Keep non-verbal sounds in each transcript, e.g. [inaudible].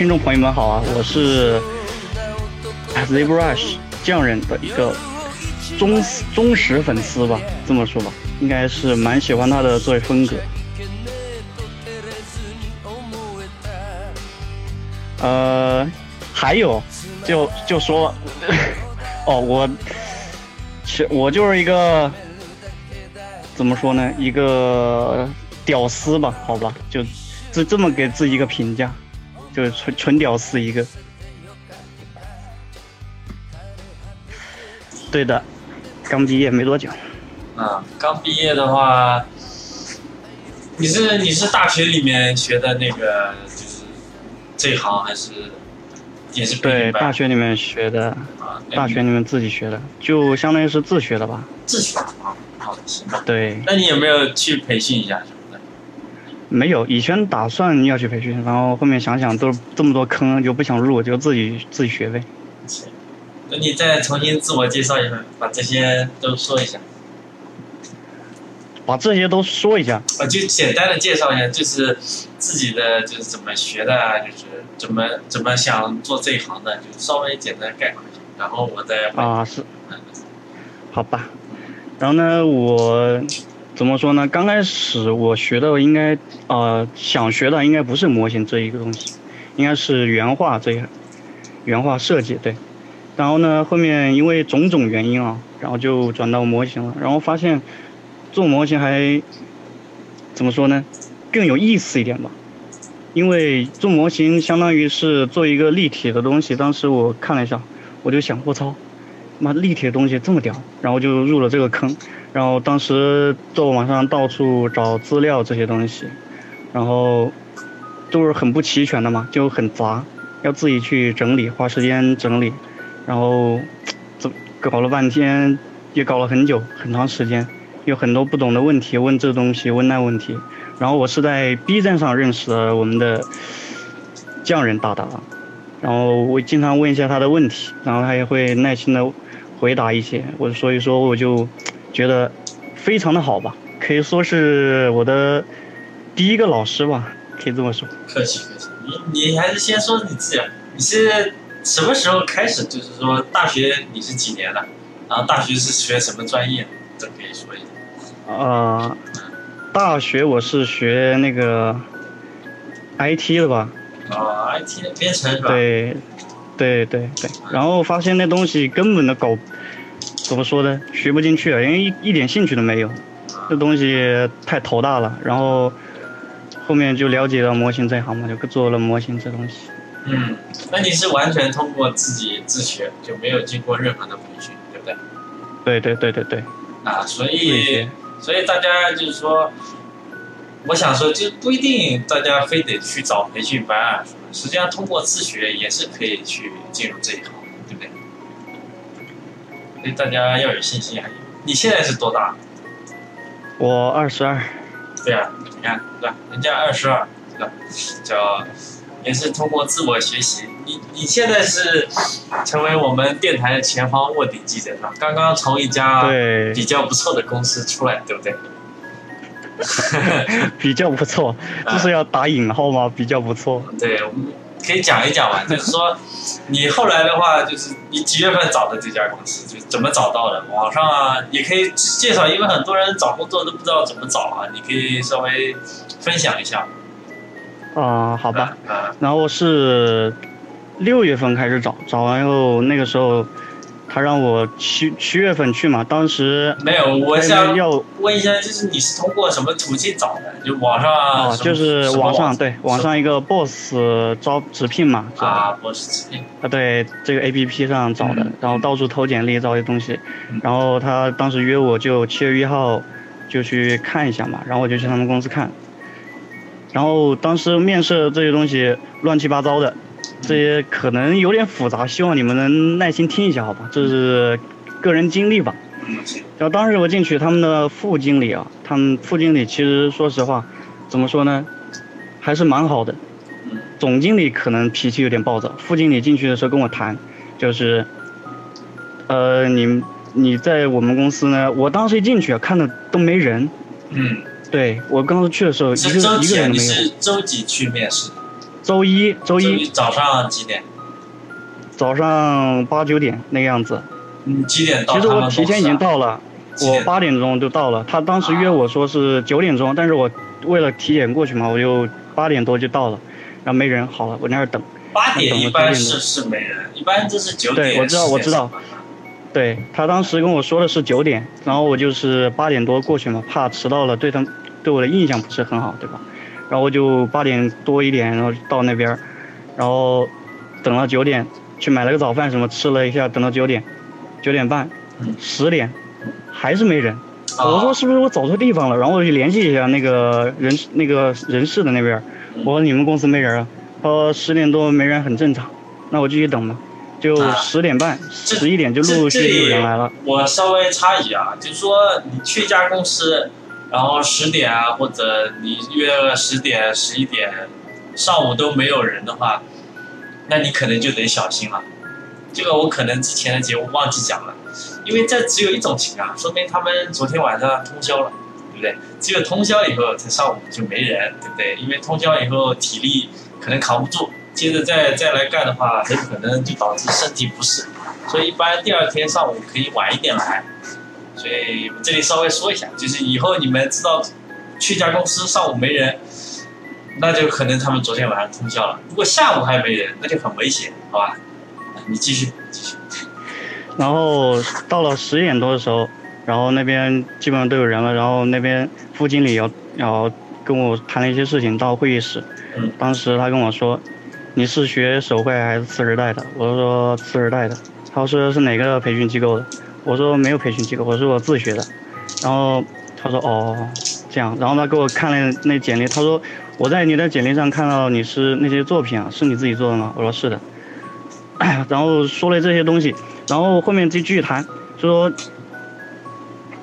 听众朋友们好啊，我是 ZBrush 匠人的一个忠忠实粉丝吧，这么说吧，应该是蛮喜欢他的作为风格。呃，还有，就就说，[laughs] 哦，我，其我就是一个，怎么说呢，一个屌丝吧，好吧，就这这么给自己一个评价，就是纯纯屌丝一个。对的，刚毕业没多久。啊，刚毕业的话，你是你是大学里面学的那个就是？这一行还是也是对大学里面学的，大学里面自己学的，就相当于是自学的吧。自学啊，好的行。对。那你有没有去培训一下？没有，以前打算要去培训，然后后面想想都这么多坑，就不想入，就自己自己学呗。那你再重新自我介绍一下，把这些都说一下。把这些都说一下。啊，就简单的介绍一下，就是自己的就是怎么学的啊，就是怎么怎么想做这一行的，就稍微简单概括一下，然后我再。啊是。好吧，然后呢，我怎么说呢？刚开始我学的应该呃想学的应该不是模型这一个东西，应该是原画这一原画设计对。然后呢，后面因为种种原因啊，然后就转到模型了，然后发现。做模型还怎么说呢？更有意思一点吧，因为做模型相当于是做一个立体的东西。当时我看了一下，我就想，我操，妈立体的东西这么屌，然后就入了这个坑。然后当时在网上到处找资料这些东西，然后都是很不齐全的嘛，就很杂，要自己去整理，花时间整理，然后这搞了半天，也搞了很久，很长时间。有很多不懂的问题，问这东西，问那问题。然后我是在 B 站上认识了我们的匠人大大，然后我经常问一下他的问题，然后他也会耐心的回答一些。我所以说我就觉得非常的好吧，可以说是我的第一个老师吧，可以这么说。客气客气，你你还是先说你自己，你是什么时候开始？就是说大学你是几年了？然后大学是学什么专业？这可以说一下。啊，大学我是学那个 IT 的吧？啊，IT 的编程是吧？对，对对对。然后发现那东西根本的搞，怎么说呢？学不进去，因为一一点兴趣都没有。这东西太头大了。然后后面就了解到模型这一行嘛，就做了模型这东西。嗯，那你是完全通过自己自学，就没有经过任何的培训，对不对？对对对对对。啊，所以。所以大家就是说，我想说，就不一定大家非得去找培训班啊什么。实际上，通过自学也是可以去进入这一行，对不对？所以大家要有信心啊。你现在是多大？我二十二。对啊，你看，对吧？人家二十二，对吧？叫。也是通过自我学习，你你现在是成为我们电台的前方卧底记者？刚刚从一家比较不错的公司出来，对不对？[laughs] 比较不错，就是要打引号吗？比较不错。对，我们可以讲一讲嘛，就是说你后来的话，就是你几月份找的这家公司，就怎么找到的？网上啊，也可以介绍，因为很多人找工作都不知道怎么找啊，你可以稍微分享一下。啊，好吧，然后是六月份开始找，找完以后那个时候，他让我七七月份去嘛，当时没有，我想要问一下，就是你是通过什么途径找的？就网上啊，就是网上对，网上一个 boss 招直聘嘛，啊，boss 直聘。啊，对，这个 A P P 上找的，然后到处投简历找些东西，然后他当时约我就七月一号就去看一下嘛，然后我就去他们公司看。然后当时面试这些东西乱七八糟的，这些可能有点复杂，希望你们能耐心听一下，好吧？这是个人经历吧。然后当时我进去，他们的副经理啊，他们副经理其实说实话，怎么说呢，还是蛮好的。总经理可能脾气有点暴躁，副经理进去的时候跟我谈，就是，呃，你你在我们公司呢，我当时一进去啊，看的都没人。嗯。对我刚刚去的时候，一个一个人都没有。是周几去面试？周一，周一早上几点？早上八九点那个样子。你几点到？其实我提前已经到了，我八点钟就到了。他当时约我说是九点钟，但是我为了体检过去嘛，我就八点多就到了，然后没人，好了，我在那儿等。八点一般是是没人，一般就是九点。对，我知道，我知道。对他当时跟我说的是九点，然后我就是八点多过去嘛，怕迟到了，对他对我的印象不是很好，对吧？然后我就八点多一点，然后到那边，然后等了九点，去买了个早饭什么吃了一下，等到九点，九点半，十点，还是没人。我说是不是我走错地方了？然后我就联系一下那个人那个人事的那边，我说你们公司没人啊？他说十点多没人很正常，那我继续等吧。就十点半、十一点就陆陆续续有人来了。我稍微插一句啊，就是说你去一家公司，然后十点啊，或者你约了十点、十一点，上午都没有人的话，那你可能就得小心了。这个我可能之前的节目忘记讲了，因为这只有一种情况，说明他们昨天晚上通宵了，对不对？只有通宵以后，才上午就没人，对不对？因为通宵以后体力可能扛不住。接着再再来干的话，很可能就导致身体不适，所以一般第二天上午可以晚一点来。所以我这里稍微说一下，就是以后你们知道去家公司上午没人，那就可能他们昨天晚上通宵了。如果下午还没人，那就很危险，好吧？你继续继续。然后到了十点多的时候，然后那边基本上都有人了，然后那边副经理要要跟我谈了一些事情，到会议室。当时他跟我说。你是学手绘还是次时代的？我说次时代的。他说是哪个培训机构的？我说没有培训机构，我说我自学的。然后他说哦这样，然后他给我看了那简历，他说我在你的简历上看到你是那些作品啊，是你自己做的吗？我说是的。[clears throat] 然后说了这些东西，然后后面就继续谈，就说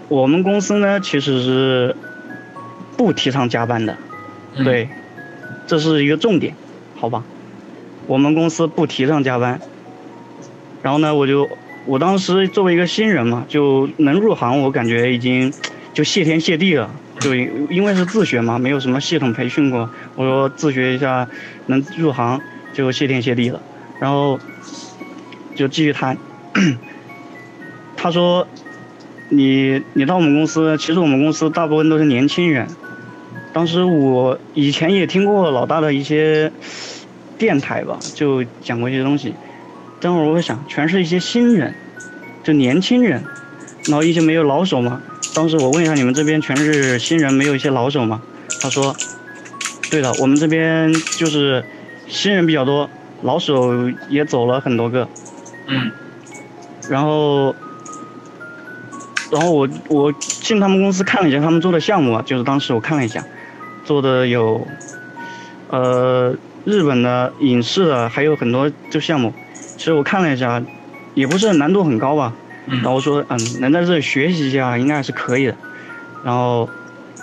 我们公司呢其实是不提倡加班的，对，这是一个重点，好吧？我们公司不提倡加班，然后呢，我就我当时作为一个新人嘛，就能入行，我感觉已经 [tsk] 就谢天谢地了。就因为是自学嘛，没有什么系统培训过，我说自学一下能入行就谢天谢地了。然后就继续谈，[clears throat] 他说你你到我们公司，其实我们公司大部分都是年轻人。当时我以前也听过老大的一些。电台吧，就讲过一些东西。等会儿我会想，全是一些新人，就年轻人，然后一些没有老手嘛。当时我问一下，你们这边全是新人，没有一些老手吗？他说，对的，我们这边就是新人比较多，老手也走了很多个。嗯。然后，然后我我进他们公司看了一下他们做的项目啊，就是当时我看了一下，做的有，呃。日本的影视的还有很多就项目，其实我看了一下，也不是难度很高吧。然后我说，嗯，能在这里学习一下应该还是可以的。然后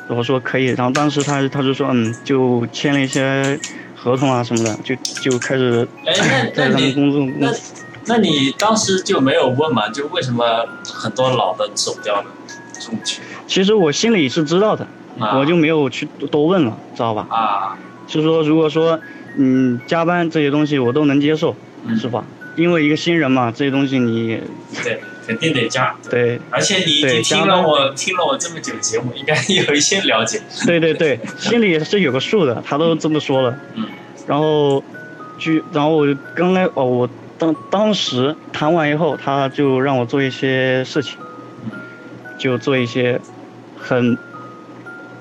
我说可以，然后当时他他就说，嗯，就签了一些合同啊什么的，就就开始 [laughs] 在他们工作。那那你当时就没有问嘛？就为什么很多老的走掉了？这种情况？其实我心里是知道的，我就没有去多问了，知道吧？啊，就是说，如果说。嗯，加班这些东西我都能接受，是吧？因为一个新人嘛，这些东西你对肯定得加。对，而且你已经听了我听了我这么久节目，应该有一些了解。对对对，心里也是有个数的，他都这么说了。嗯。然后，就然后我刚才哦，我当当时谈完以后，他就让我做一些事情，就做一些很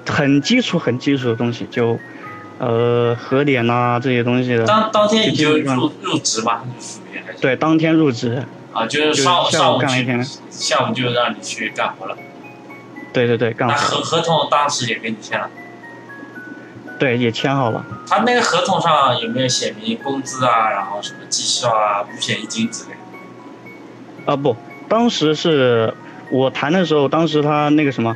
很基础、很基础的东西，就。呃，核点呐这些东西的。当当天你就入入职吧，对，当天入职。啊，就是上上午干了一天，下午就让你去干活了。对对对，干活。那合合同当时也给你签了。对，也签好了。他那个合同上有没有写明工资啊，然后什么绩效啊、五险一金之类？啊不，当时是我谈的时候，当时他那个什么，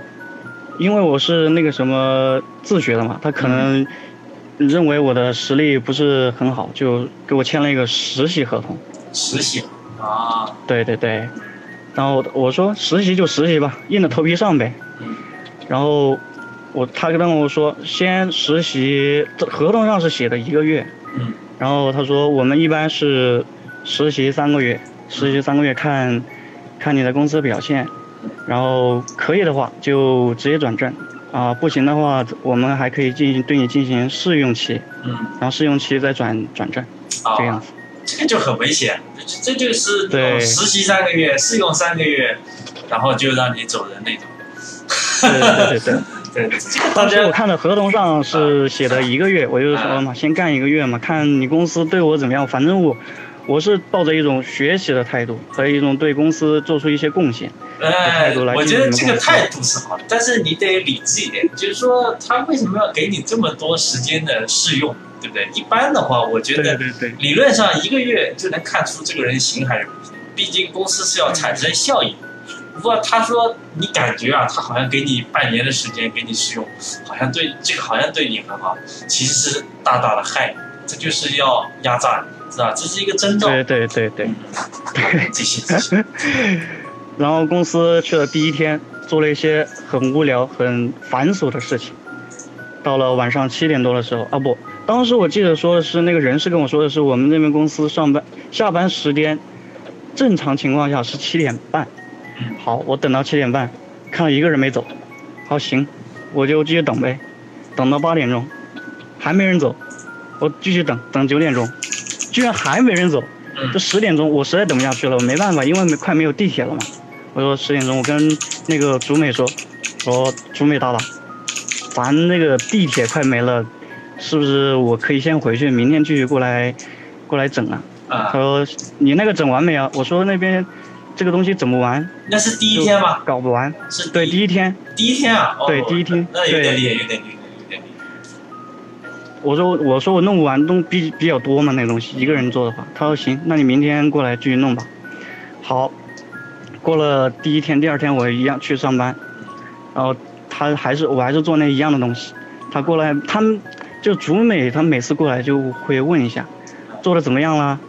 因为我是那个什么自学的嘛，他可能。认为我的实力不是很好，就给我签了一个实习合同。实习啊？对对对。然后我说实习就实习吧，硬着头皮上呗。然后我他跟我说先实习，这合同上是写的一个月，嗯，然后他说我们一般是实习三个月，实习三个月看，看你的公司表现，然后可以的话就直接转正，啊，不行的话我们还可以进行对你进行试用期，嗯，然后试用期再转转正，这个样啊，子。这个就很危险，这这就是对实习三个月，试用三个月，然后就让你走人那种。对对对对。对，[laughs] 当时我看的合同上是写的一个月，我就说嘛，先干一个月嘛，看你公司对我怎么样。反正我，我是抱着一种学习的态度和一种对公司做出一些贡献。呃态度来，我觉得这个态度是好的，但是你得理智一点，就是说他为什么要给你这么多时间的试用，对不对？一般的话，我觉得理论上一个月就能看出这个人行还是不行，毕竟公司是要产生效益。不过他说你感觉啊，他好像给你半年的时间给你试用，好像对这个好像对你很好，其实是大大的害你，这就是要压榨你，是吧？这是一个征兆。对对对对。继续继续。[laughs] [laughs] 然后公司去了第一天，做了一些很无聊、很繁琐的事情。到了晚上七点多的时候，啊不，当时我记得说的是那个人事跟我说的是，我们这边公司上班下班时间，正常情况下是七点半。好，我等到七点半，看到一个人没走，好行，我就继续等呗，等到八点钟，还没人走，我继续等，等九点钟，居然还没人走，嗯这十点钟我实在等不下去了，我没办法，因为没快没有地铁了嘛。我说十点钟，我跟那个竹美说，说竹美大大，咱那个地铁快没了，是不是我可以先回去，明天继续过来，过来整啊？他啊，说你那个整完没啊？我说那边这个东西整不完，那是第一天吗？搞不完。是对，第一天，第一天啊，哦对第一天对那有点有点厉害，有点厉害。我说我说我弄不完，东比比较多嘛那个东西，一个人做的话，他说行，那你明天过来继续弄吧。好，过了第一天，第二天我一样去上班，然后他还是我还是做那一样的东西，他过来，他们就竹美，他每次过来就会问一下，做的怎么样了，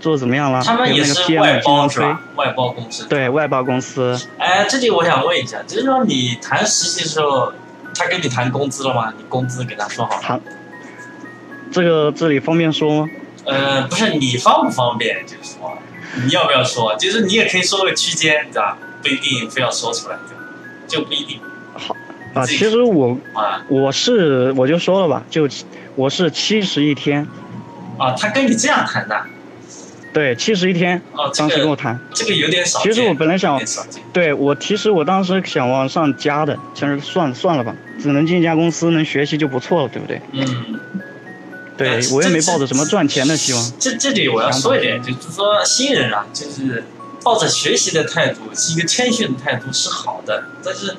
做的怎么样了，他们有那个是 PM 外包是吧？外包公司。对外包公司，哎，这里我想问一下，就是说你谈实习的时候，他跟你谈工资了吗？你工资给他说好了？谈这个这里方便说吗？呃，不是你方不方便，就是说你要不要说？就是你也可以说个区间，对吧？不一定非要说出来，对吧？就不一定好啊，其实我啊我是我就说了吧，就我是七十一天，啊，他跟你这样谈的，对，七十一天，哦，这当时跟我谈。这个有点少。其实我本来想。对我，其实我当时想往上加的，其实算了算了吧，只能进一家公司能学习就不错了，对不对？嗯，对呃我也没抱着什么赚钱的希望。这这里我要说一点，就是说新人啊，就是抱着学习的态度，是一个谦逊的态度是好的，但是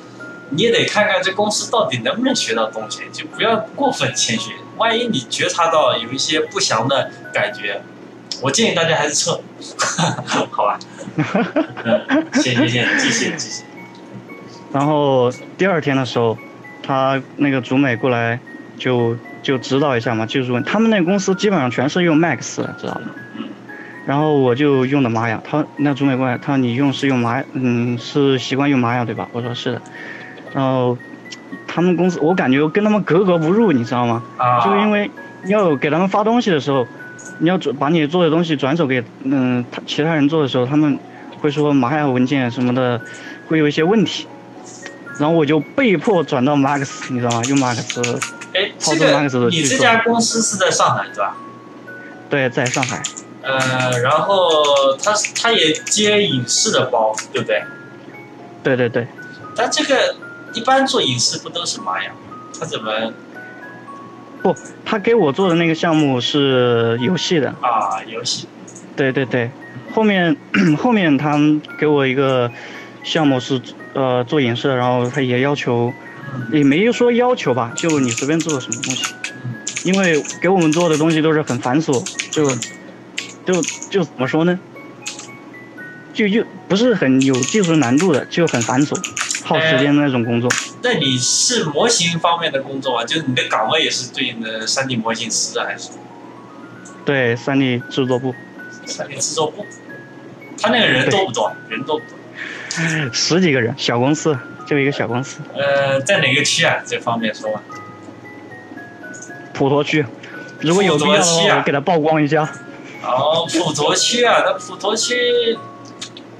你也得看看这公司到底能不能学到东西，就不要过分谦虚。万一你觉察到有一些不祥的感觉，我建议大家还是撤，[laughs] 好吧？嗯，谢谢谢谢，继续继续。然后第二天的时候，他那个竹美过来就就指导一下嘛，技术问他们那公司基本上全是用 Max 的，知道吗？然后我就用的玛雅，他那主美过来，他说你用是用玛，嗯，是习惯用玛雅对吧？我说是的。然后他们公司我感觉跟他们格格不入，你知道吗？啊，就因为要给他们发东西的时候，你要转把你做的东西转手给嗯他其他人做的时候，他们会说玛雅文件什么的会有一些问题，然后我就被迫转到 Max，你知道吗？用 Max，这个你这家公司是在上海对吧？对，在上海，呃，然后他他也接影视的包，对不对？对对对，但这个一般做影视不都是玛雅吗？他怎么不，他给我做的那个项目是游戏的，啊游戏？对对对，后面后面他们给我一个项目是呃做影视的，然后他也要求，也没说要求吧，就你随便做什么东西，因为给我们做的东西都是很繁琐，就就就怎么说呢？就就不是很有技术难度的，就很繁琐，耗时间的那种工作。那你是模型方面的工作啊？就是你的岗位也是对应的三 D 模型师啊，还是对，3D 制作部三 D 制作部？他那个人多不多？人多不多？十几个人，小公司，就一个小公司。呃，在哪个区啊？这方便说吗？普陀区，如果有必要的话，我给他曝光一下。哦，普陀区啊，那普陀区，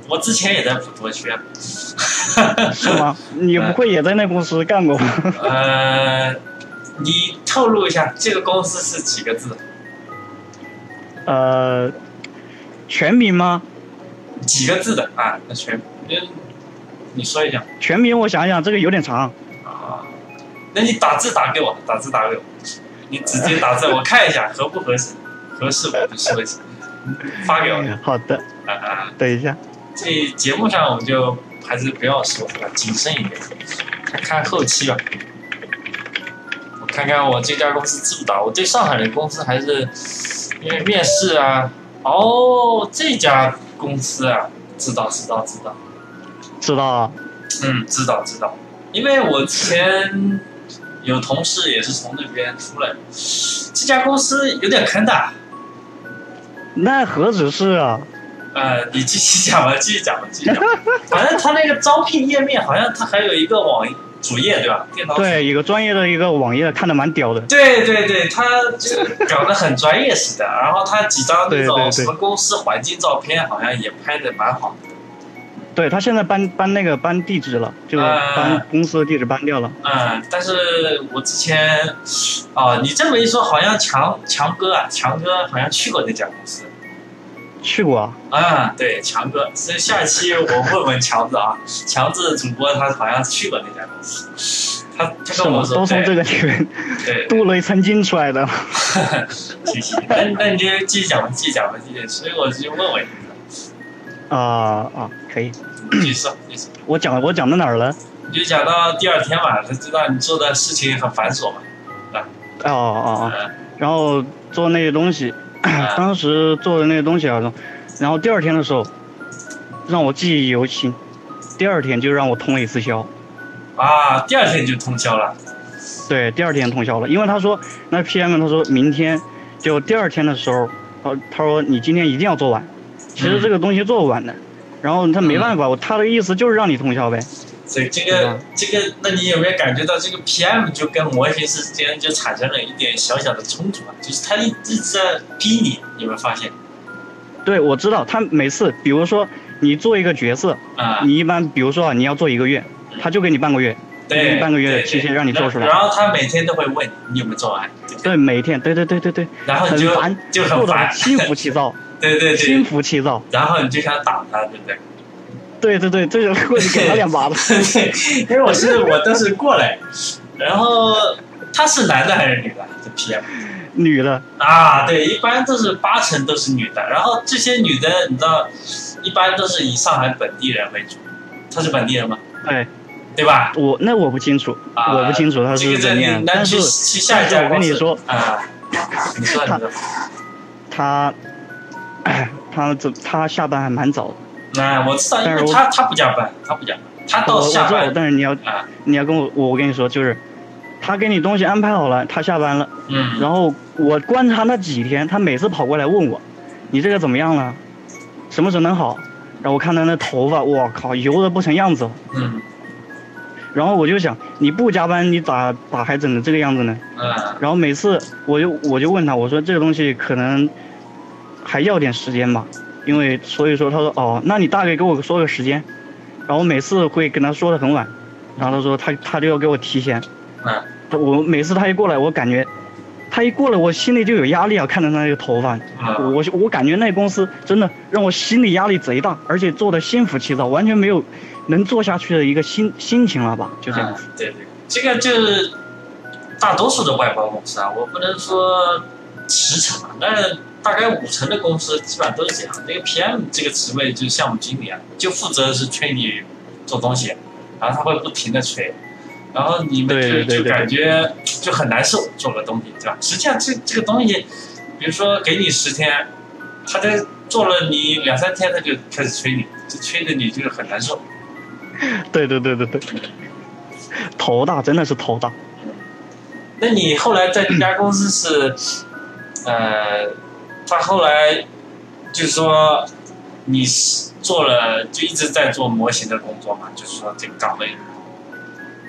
我之前也在普陀区啊。是吗？[laughs] 你不会也在那公司干过吗？呃，你透露一下，这个公司是几个字？呃，全名吗？几个字的啊？那全，你你说一下。全名我想想，这个有点长。啊，那你打字打给我，打字打给我，你直接打字，我看一下合不合适，合适我就说一下，发给我。[laughs] 好的。啊啊。等一下。这节目上我们就还是不要说了，谨慎一点，看看后期吧。我看看我这家公司知不知道？我对上海的公司还是因为面试啊。哦，这家公司啊，知道知道知道，知道啊。嗯，知道知道，因为我之前有同事也是从那边出来，这家公司有点坑的。那何止是啊！呃，你继续讲吧，继续讲吧，继续讲。[laughs] 反正他那个招聘页面，好像他还有一个网主页，对吧？电脑对，一个专业的一个网页，看的蛮屌的。对对对，他就搞得很专业似的。然后他几张那种什么公司环境照片，好像也拍的蛮好的。对他现在搬搬那个搬地址了，就搬公司的地址搬掉了。嗯，但是我之前，哦，你这么一说，好像强强哥啊，强哥好像去过那家公司。去过啊，嗯，对，强哥，所以下一期我问问强子啊，[laughs] 强子主播他好像去过那家公司，他他跟我说，都从这个里面对镀了一层金出来的。[laughs] 谢谢，那那你就继续讲吧，继续讲吧，继续，所以我就问问你。啊啊，可以，继续说，[clears throat] 你说。我讲我讲到哪儿了？你就讲到第二天嘛，他知道你做的事情很繁琐嘛，啊。哦哦哦，然后做那些东西。[clears throat] 当时做的那些东西啊，然后第二天的时候，让我记忆犹新。第二天就让我通了一次宵。啊，第二天就通宵了。对，第二天通宵了，因为他说那 PM 他说明天就第二天的时候，他他说你今天一定要做完。其实这个东西做不完的，然后他没办法，他的意思就是让你通宵呗。所以这个这个，那你有没有感觉到这个 PM 就跟模型师之间就产生了一点小小的冲突啊？就是他一直在逼你，有没有发现？对，我知道他每次，比如说你做一个角色啊，你一般比如说啊，你要做一个月，他就给你半个月，对，半个月的期限让你做出来。然后他每天都会问你有没有做完。对，每天，对对对对对。然后就就很烦，心浮气躁。[laughs] 对对对。心浮气躁。然后你就想打他，对不对？对对对，这就过去给他两巴子。因为我是我当时过来，然后他是男的还是女的？这 PM 女的啊，对，一般都是八成都是女的。然后这些女的，你知道，一般都是以上海本地人为主。他是本地人吗？对，对吧？我那我不清楚，我不清楚他是怎样。但是但是我跟你说啊，你说他他他这他下班还蛮早的。那我知道，因为他他不加班，他不加班，他到下班。但是你要你要跟我我跟你说，就是他给你东西安排好了，他下班了。嗯。然后我观察那几天，他每次跑过来问我，你这个怎么样了？什么时候能好？然后我看他那头发，我靠，油的不成样子了。嗯。然后我就想，你不加班，你咋咋还整的这个样子呢？嗯。然后每次我就我就问他，我说这个东西可能还要点时间吧。因为所以说他说哦，那你大概给我说个时间，然后每次会跟他说的很晚，然后他说他他就要给我提前，嗯，我每次他一过来，我感觉他一过来，我心里就有压力啊，看着他那个头发，我我感觉那公司真的让我心理压力贼大，而且做的心浮气躁，完全没有能做下去的一个心心情了吧，就这样。对对，这个就是大多数的外包公司啊，我不能说十成啊，但是。大概五成的公司基本上都是这样，那个 PM 这个职位就是项目经理啊，就负责是催你做东西，然后他会不停的催，然后你们就就感觉就很难受，做个东西，对吧？实际上这这个东西，比如说给你十天，他在做了你两三天，他就开始催你，就催的你就是很难受。[laughs] 对对对对对，头大真的是头大。那你后来在这家公司是，呃。他后来就是说，你是做了就一直在做模型的工作嘛？就是说这个岗位，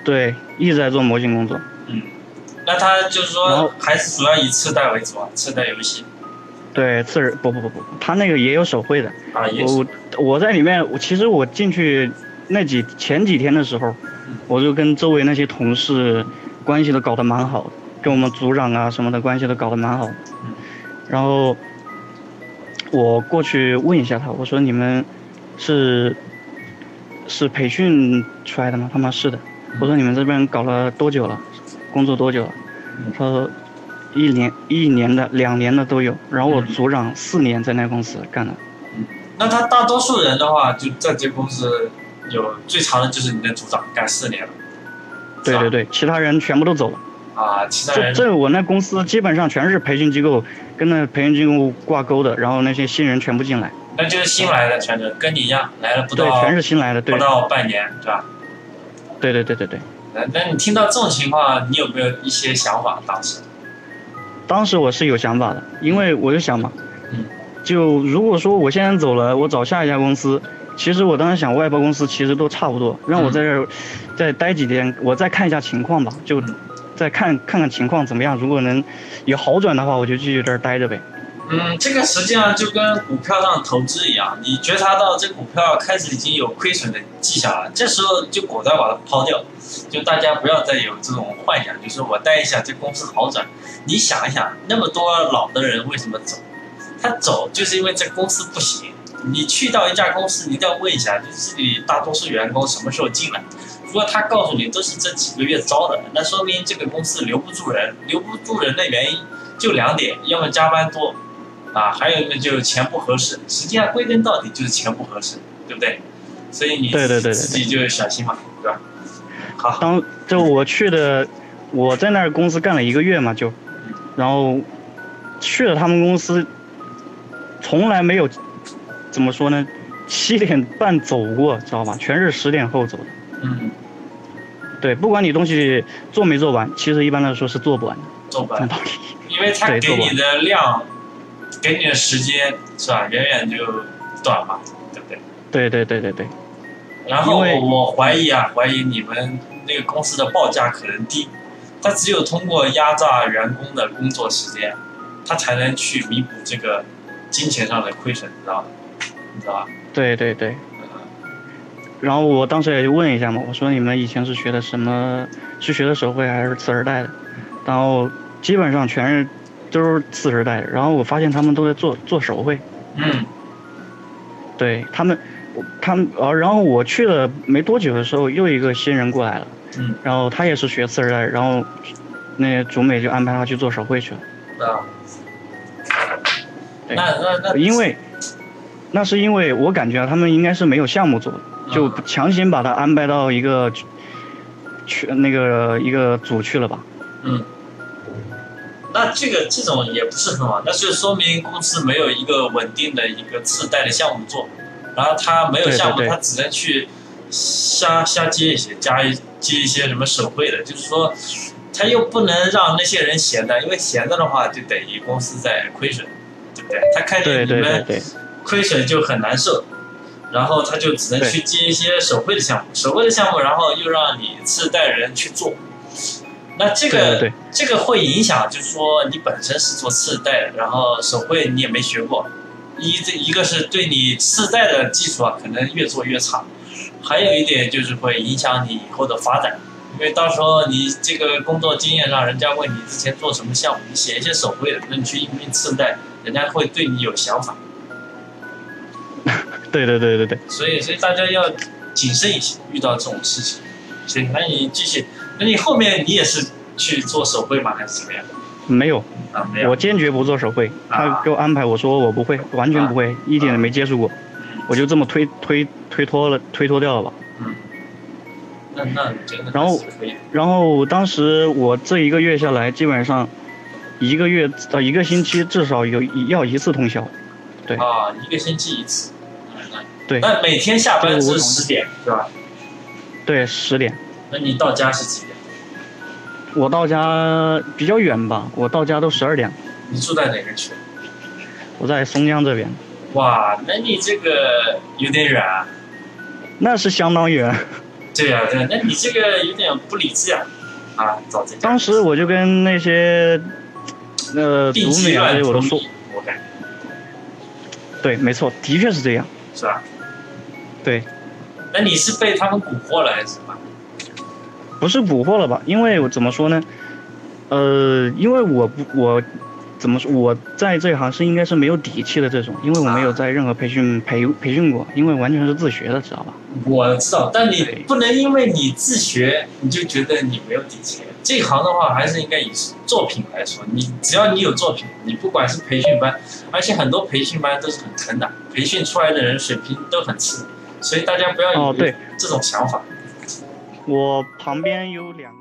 对，一直在做模型工作。嗯，那他就是说还是主要以次贷为主啊，次贷游戏。对，次日不不不不，他那个也有手绘的。啊，我我在里面，我其实我进去那几前几天的时候，我就跟周围那些同事关系都搞得蛮好，跟我们组长啊什么的关系都搞得蛮好。然后我过去问一下他，我说你们是是培训出来的吗？他妈是的。我说你们这边搞了多久了？工作多久了？他说一年一年的、两年的都有。然后我组长四年在那公司干的。那他大多数人的话，就在这公司有最长的就是你的组长干四年了。对对对，其他人全部都走了。啊，其他人。这这我那公司基本上全是培训机构，跟那培训机构挂钩的，然后那些新人全部进来。那就是新来的，全是跟你一样来了不到。对，全是新来的，对。不到半年，对吧？对对对对对。那那你听到这种情况，你有没有一些想法？当时？当时我是有想法的，因为我就想嘛，嗯，就如果说我现在走了，我找下一家公司，其实我当时想外包公司其实都差不多，让我在这儿再待几天，我再看一下情况吧，就。再看看看情况怎么样，如果能有好转的话，我就继续这儿待着呗。嗯，这个实际上就跟股票上投资一样，你觉察到这股票开始已经有亏损的迹象了，这时候就果断把它抛掉。就大家不要再有这种幻想，就是我待一下这公司好转。你想一想，那么多老的人为什么走？他走就是因为这公司不行。你去到一家公司，你一定要问一下，就是这里大多数员工什么时候进来？如果他告诉你都是这几个月招的，那说明这个公司留不住人，留不住人的原因就两点，要么加班多，啊，还有一个就是钱不合适。实际上归根到底就是钱不合适，对不对？所以你对对对自己就小心嘛，对吧？好，当就我去的，我在那儿公司干了一个月嘛，就，然后去了他们公司，从来没有怎么说呢，七点半走过，知道吧？全是十点后走的。嗯，对，不管你东西做没做完，其实一般来说是做不完的，做不完，因为他给你的量，给你的时间是吧，远远就短嘛，对不对？对对对对对。然后我怀疑啊，怀疑你们那个公司的报价可能低，他只有通过压榨员工的工作时间，他才能去弥补这个金钱上的亏损，知道吧？你知道吧？对对对。然后我当时也就问一下嘛，我说你们以前是学的什么？是学的手绘还是次时代的？然后基本上全是都是次时代的。然后我发现他们都在做做手绘。嗯。对他们，他们呃，然后我去了没多久的时候，又一个新人过来了。嗯。然后他也是学次时代，然后那主美就安排他去做手绘去了。啊。那那那。因为，那是因为我感觉他们应该是没有项目做。就强行把他安排到一个去那个一个组去了吧。嗯。那这个这种也不是很好，那就说明公司没有一个稳定的一个自带的项目做，然后他没有项目，他只能去瞎瞎接一些，加一接一些什么手绘的，就是说他又不能让那些人闲着，因为闲着的话就等于公司在亏损，对不对？他看见你们亏损就很难受。然后他就只能去接一些手绘的项目，手绘的项目，然后又让你次带人去做，那这个这个会影响，就是说你本身是做次贷的，然后手绘你也没学过，一这一个是对你次贷的技术啊，可能越做越差，还有一点就是会影响你以后的发展，因为到时候你这个工作经验上，人家问你之前做什么项目，你写一些手绘的，那你去应聘次贷，人家会对你有想法。对对对对对，所以所以大家要谨慎一些，遇到这种事情。行，那你继续，那你后面你也是去做手绘吗，还是怎么样？没有啊，没有，我坚决不做手绘。他给我安排，我说我不会，完全不会，一点都没接触过，我就这么推推推脱了，推脱掉了吧。嗯。那那真的然后然后当时我这一个月下来，基本上一个月到一个星期至少有要一次通宵。对啊，一个星期一次。对，那每天下班是十点，是吧？对，十点。那你到家是几点？我到家比较远吧，我到家都十二点。你住在哪个区？我在松江这边。哇，那你这个有点远啊。那是相当远。对呀，对，啊那你这个有点不理智啊，啊，找这。当时我就跟那些，呃，独美啊我都说，我感觉。对，没错，的确是这样。是吧？对。那你是被他们蛊惑了还是什么？不是蛊惑了吧？因为我怎么说呢？呃，因为我不我。怎么说？我在这一行是应该是没有底气的这种，因为我没有在任何培训培培训过，因为完全是自学的，知道吧？我知道，但你不能因为你自学，你就觉得你没有底气。这一行的话，还是应该以作品来说。你只要你有作品，你不管是培训班，而且很多培训班都是很坑的，培训出来的人水平都很次，所以大家不要有这种想法。我旁边有两个。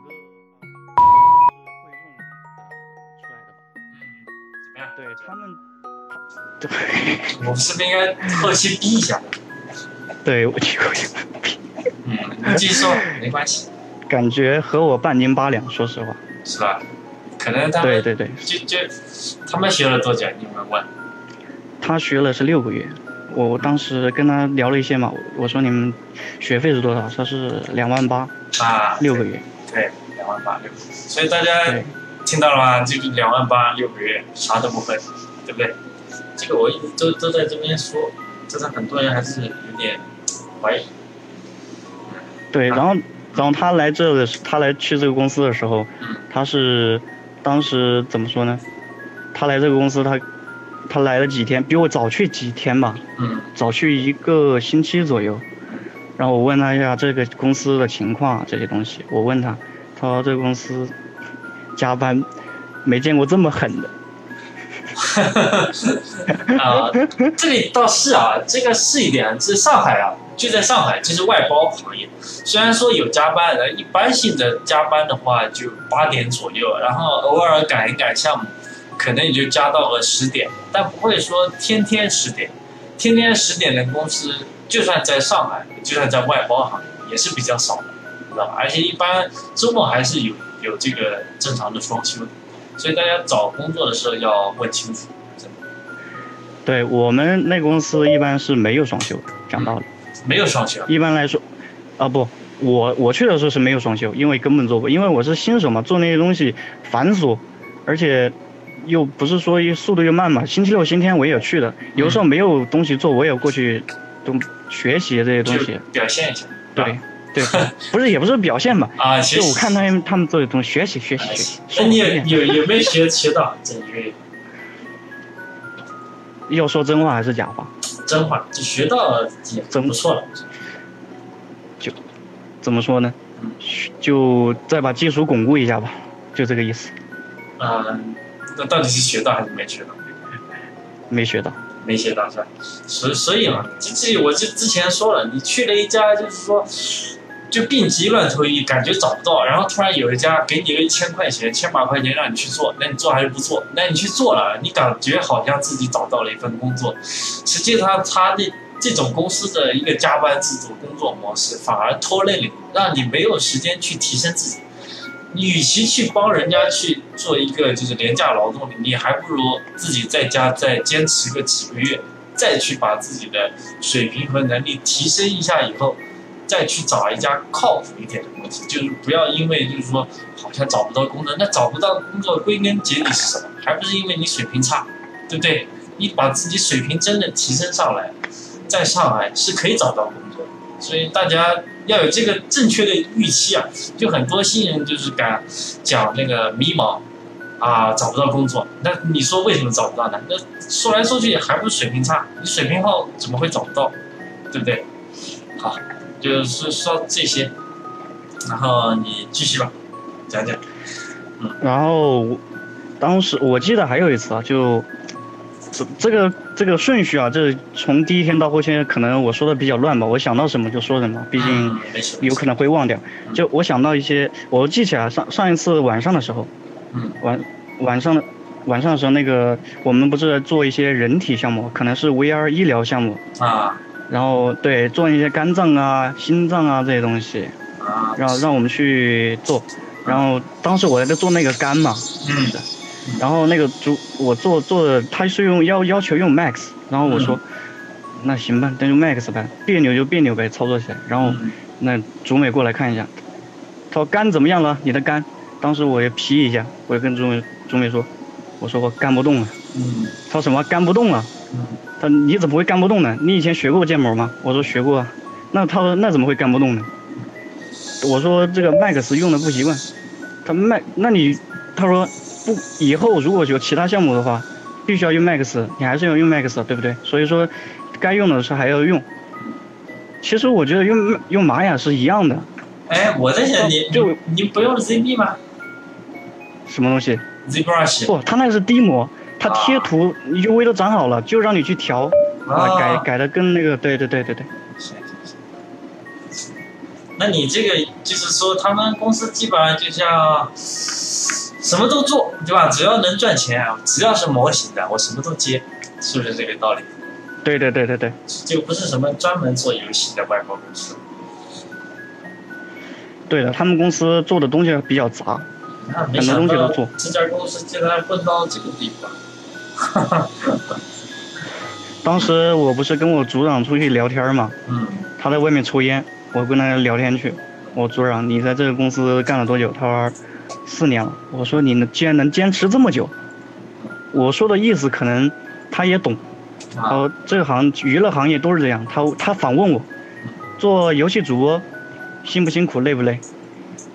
对他们，对，[laughs] 我们是不是应该后期逼一下？对，我去过。嗯，你继续说，没关系。感觉和我半斤八两，说实话。是吧？可能他对对对，就就他们学了多久？你有没有问？他学了是六个月，我当时跟他聊了一些嘛，我说你们学费是多少？他是两万八啊，六个月。对，两万八六个月，所以大家。听到了吗？就是两万八六个月，啥都不会，对不对？这个我一直都都在这边说，但是很多人还是有点怀疑。对，然后然后他来这的他来去这个公司的时候，他是当时怎么说呢？他来这个公司，他他来了几天，比我早去几天吧，嗯早去一个星期左右。然后我问他一下这个公司的情况这些东西，我问他，他说这个公司。加班，没见过这么狠的。[laughs] 啊，这里倒是啊，这个是一点，这上海啊，就在上海，这是外包行业。虽然说有加班，一般性的加班的话就八点左右，然后偶尔赶一赶项目，可能也就加到了十点，但不会说天天十点。天天十点的公司，就算在上海，就算在外包行业，也是比较少的，知道吧？而且一般周末还是有。有这个正常的双休，所以大家找工作的时候要问清楚。对我们那公司一般是没有双休，讲道理。没有双休。一般来说，啊不，我我去的时候是没有双休，因为根本做不，因为我是新手嘛，做那些东西繁琐，而且又不是说速度又慢嘛。星期六、星期天我也有去的，有时候没有东西做，我也过去都学习这些东西，表现一下。对。对，[laughs] 不是也不是表现吧？[laughs] 啊，就我看他们他们做的东西，学习学习学习。那你有有没有学学到这一个？要说真话还是假话？真话，就学到了也真不错了。就怎么说呢？就再把技术巩固一下吧，就这个意思。嗯，那到底是学到还是没学到？没学到。没学到是吧？所所以嘛，这这我就之前说了，你去了一家就是说，就病急乱投医，感觉找不到，然后突然有一家给你个一千块钱、千把块钱让你去做，那你做还是不做？那你去做了，你感觉好像自己找到了一份工作，实际上他那这种公司的一个加班制度、工作模式，反而拖累了你，让你没有时间去提升自己。与其去帮人家去做一个就是廉价劳动力，你还不如自己在家再坚持个几个月，再去把自己的水平和能力提升一下以后，再去找一家靠谱一点的公司。就是不要因为就是说好像找不到工作，那找不到工作归根结底是什么？还不是因为你水平差，对不对？你把自己水平真的提升上来，在上海是可以找到工作。所以大家。要有这个正确的预期啊！就很多新人就是敢讲那个迷茫，啊，找不到工作。那你说为什么找不到呢？那说来说去还不是水平差？你水平好怎么会找不到？对不对？好，就是说这些，然后你继续吧，讲讲。嗯。然后，当时我记得还有一次啊，就。这个这个顺序啊，这从第一天到后天，可能我说的比较乱吧。我想到什么就说什么，毕竟有可能会忘掉。就我想到一些，我记起来上上一次晚上的时候，晚晚上的晚上的时候，那个我们不是做一些人体项目，可能是 VR 医疗项目啊。然后对做一些肝脏啊、心脏啊这些东西，啊，让让我们去做。然后当时我在做那个肝嘛，嗯。然后那个主我做做的他是用要要求用 Max，然后我说，那行吧，那就 Max 呗，别扭就别扭呗，操作起来。然后那主美过来看一下，他说肝怎么样了？你的肝？当时我也皮一下，我就跟主美主美说，我说我干不动了。嗯。他说什么干不动了？嗯。他你怎么会干不动呢？你以前学过建模吗？我说学过啊。那他说那怎么会干不动呢？我说这个 Max 用的不习惯。他麦，那你他说不，以后如果有其他项目的话，必须要用 Max，你还是要用 Max，对不对？所以说，该用的时候还要用。其实我觉得用用玛雅是一样的。哎，我在想你就你不用 ZB 吗？什么东西？ZBrush。不，他那个是低模，他贴图 UV 都长好了，就让你去调，啊改改的跟那个，对对对对对。那你这个就是说，他们公司基本上就像什么都做，对吧？只要能赚钱，只要是模型的，我什么都接，是不是这个道理？对对对对对。就不是什么专门做游戏的外包公司。对的，他们公司做的东西比较杂，很多东西都做。这家公司竟然混到这个地步。哈哈。当时我不是跟我组长出去聊天嘛，嗯，他在外面抽烟，我跟他聊天去。我组长，你在这个公司干了多久？他说四年了。我说你能既然能坚持这么久，我说的意思可能他也懂。然后，这个行娱乐行业都是这样。他他反问我，做游戏主播辛不辛苦，累不累？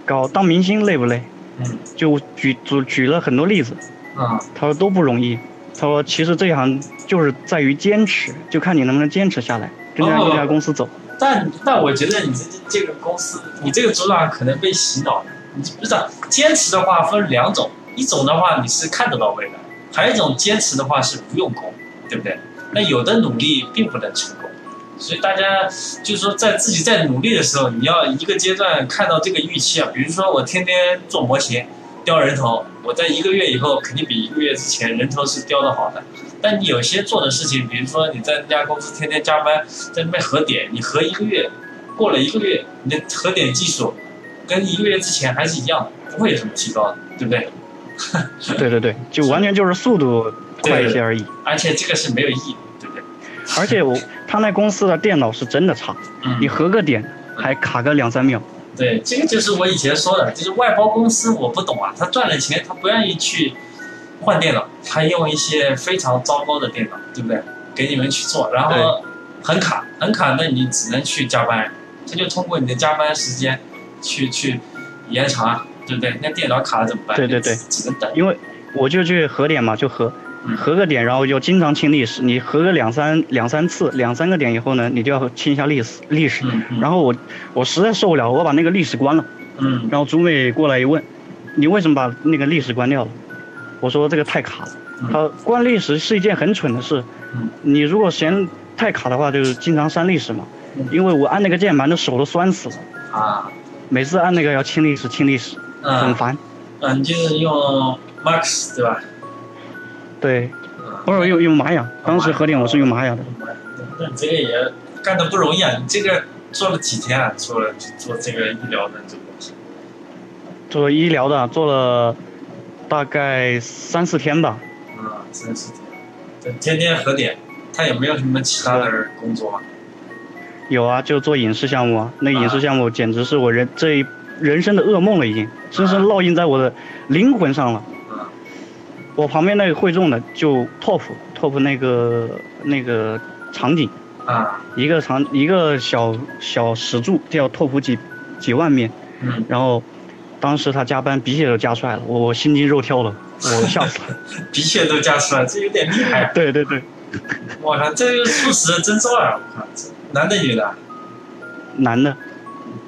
搞当明星累不累？嗯，就举举举了很多例子。啊，他说都不容易。他说其实这一行就是在于坚持，就看你能不能坚持下来，跟着一家公司走。但但我觉得你这这个公司，你这个组长可能被洗脑了。你不是坚持的话分两种，一种的话你是看得到未来，还有一种坚持的话是不用功，对不对？那有的努力并不能成功，所以大家就是说在自己在努力的时候，你要一个阶段看到这个预期啊。比如说我天天做模型。雕人头，我在一个月以后肯定比一个月之前人头是雕的好的。但你有些做的事情，比如说你在那家公司天天加班，在那边核点，你核一个月，过了一个月，你的核点技术跟一个月之前还是一样，不会有什么提高的，对不对？[laughs] 对对对，就完全就是速度快一些而已。而且这个是没有意义，对不对？[laughs] 而且我他那公司的电脑是真的差，你合个点还卡个两三秒。对，这个就是我以前说的，就是外包公司我不懂啊，他赚了钱，他不愿意去换电脑，他用一些非常糟糕的电脑，对不对？给你们去做，然后很卡，很卡，那你只能去加班，他就通过你的加班时间去去延长，对不对？那电脑卡了怎么办？对对对，只能等。因为我就去核点嘛，就核。合个点，然后就经常清历史。你合个两三两三次，两三个点以后呢，你就要清一下历史历史。然后我我实在受不了，我把那个历史关了。嗯。然后朱美过来一问，你为什么把那个历史关掉了？我说这个太卡了。他关历史是一件很蠢的事。嗯。你如果嫌太卡的话，就是经常删历史嘛。因为我按那个键盘的手都酸死了。啊。每次按那个要清历史清历史，很烦。嗯，你就是用 Max 对吧？对，不是用用玛雅，当时核点我是用玛雅的。那你这个也干的不容易啊！你这个做了几天啊？做了做这个医疗的这个东西。做医疗的做了大概三四天吧。啊，三四天，天天核点，他也没有什么其他的工作吗？有啊，就做影视项目啊。那影视项目简直是我人这一人生的噩梦了，已经深深烙印在我的灵魂上了。我旁边那个会众的就 top top 那个那个场景啊，一个场一个小小石柱就要拓扑几几万面，嗯，然后当时他加班鼻血都加出来了，我心惊肉跳了，我吓死了，[laughs] 鼻血都加出来，这有点厉害。对对对，我靠，这个猝死的征兆啊！我靠，男的女的？男的。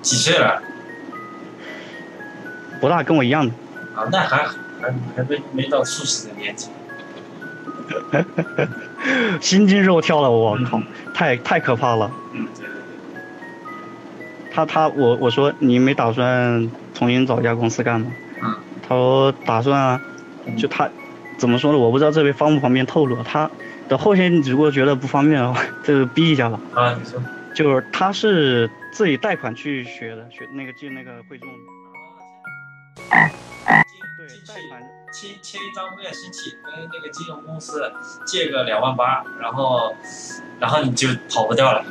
几岁了？不大，跟我一样的。啊，那还。还还没没到猝死的年纪，[laughs] 心惊肉跳了，我靠，太太可怕了。嗯，对对对。他他我我说你没打算重新找一家公司干吗？嗯。他说打算啊，就他怎么说呢？我不知道这位方不方便透露。他的后天如果觉得不方便的话，就 [laughs] 逼一下吧。啊，你说。就是他是自己贷款去学的，学那个进那个会众。签签一张备案申请，跟那个金融公司借个两万八，然后，然后你就跑不掉了。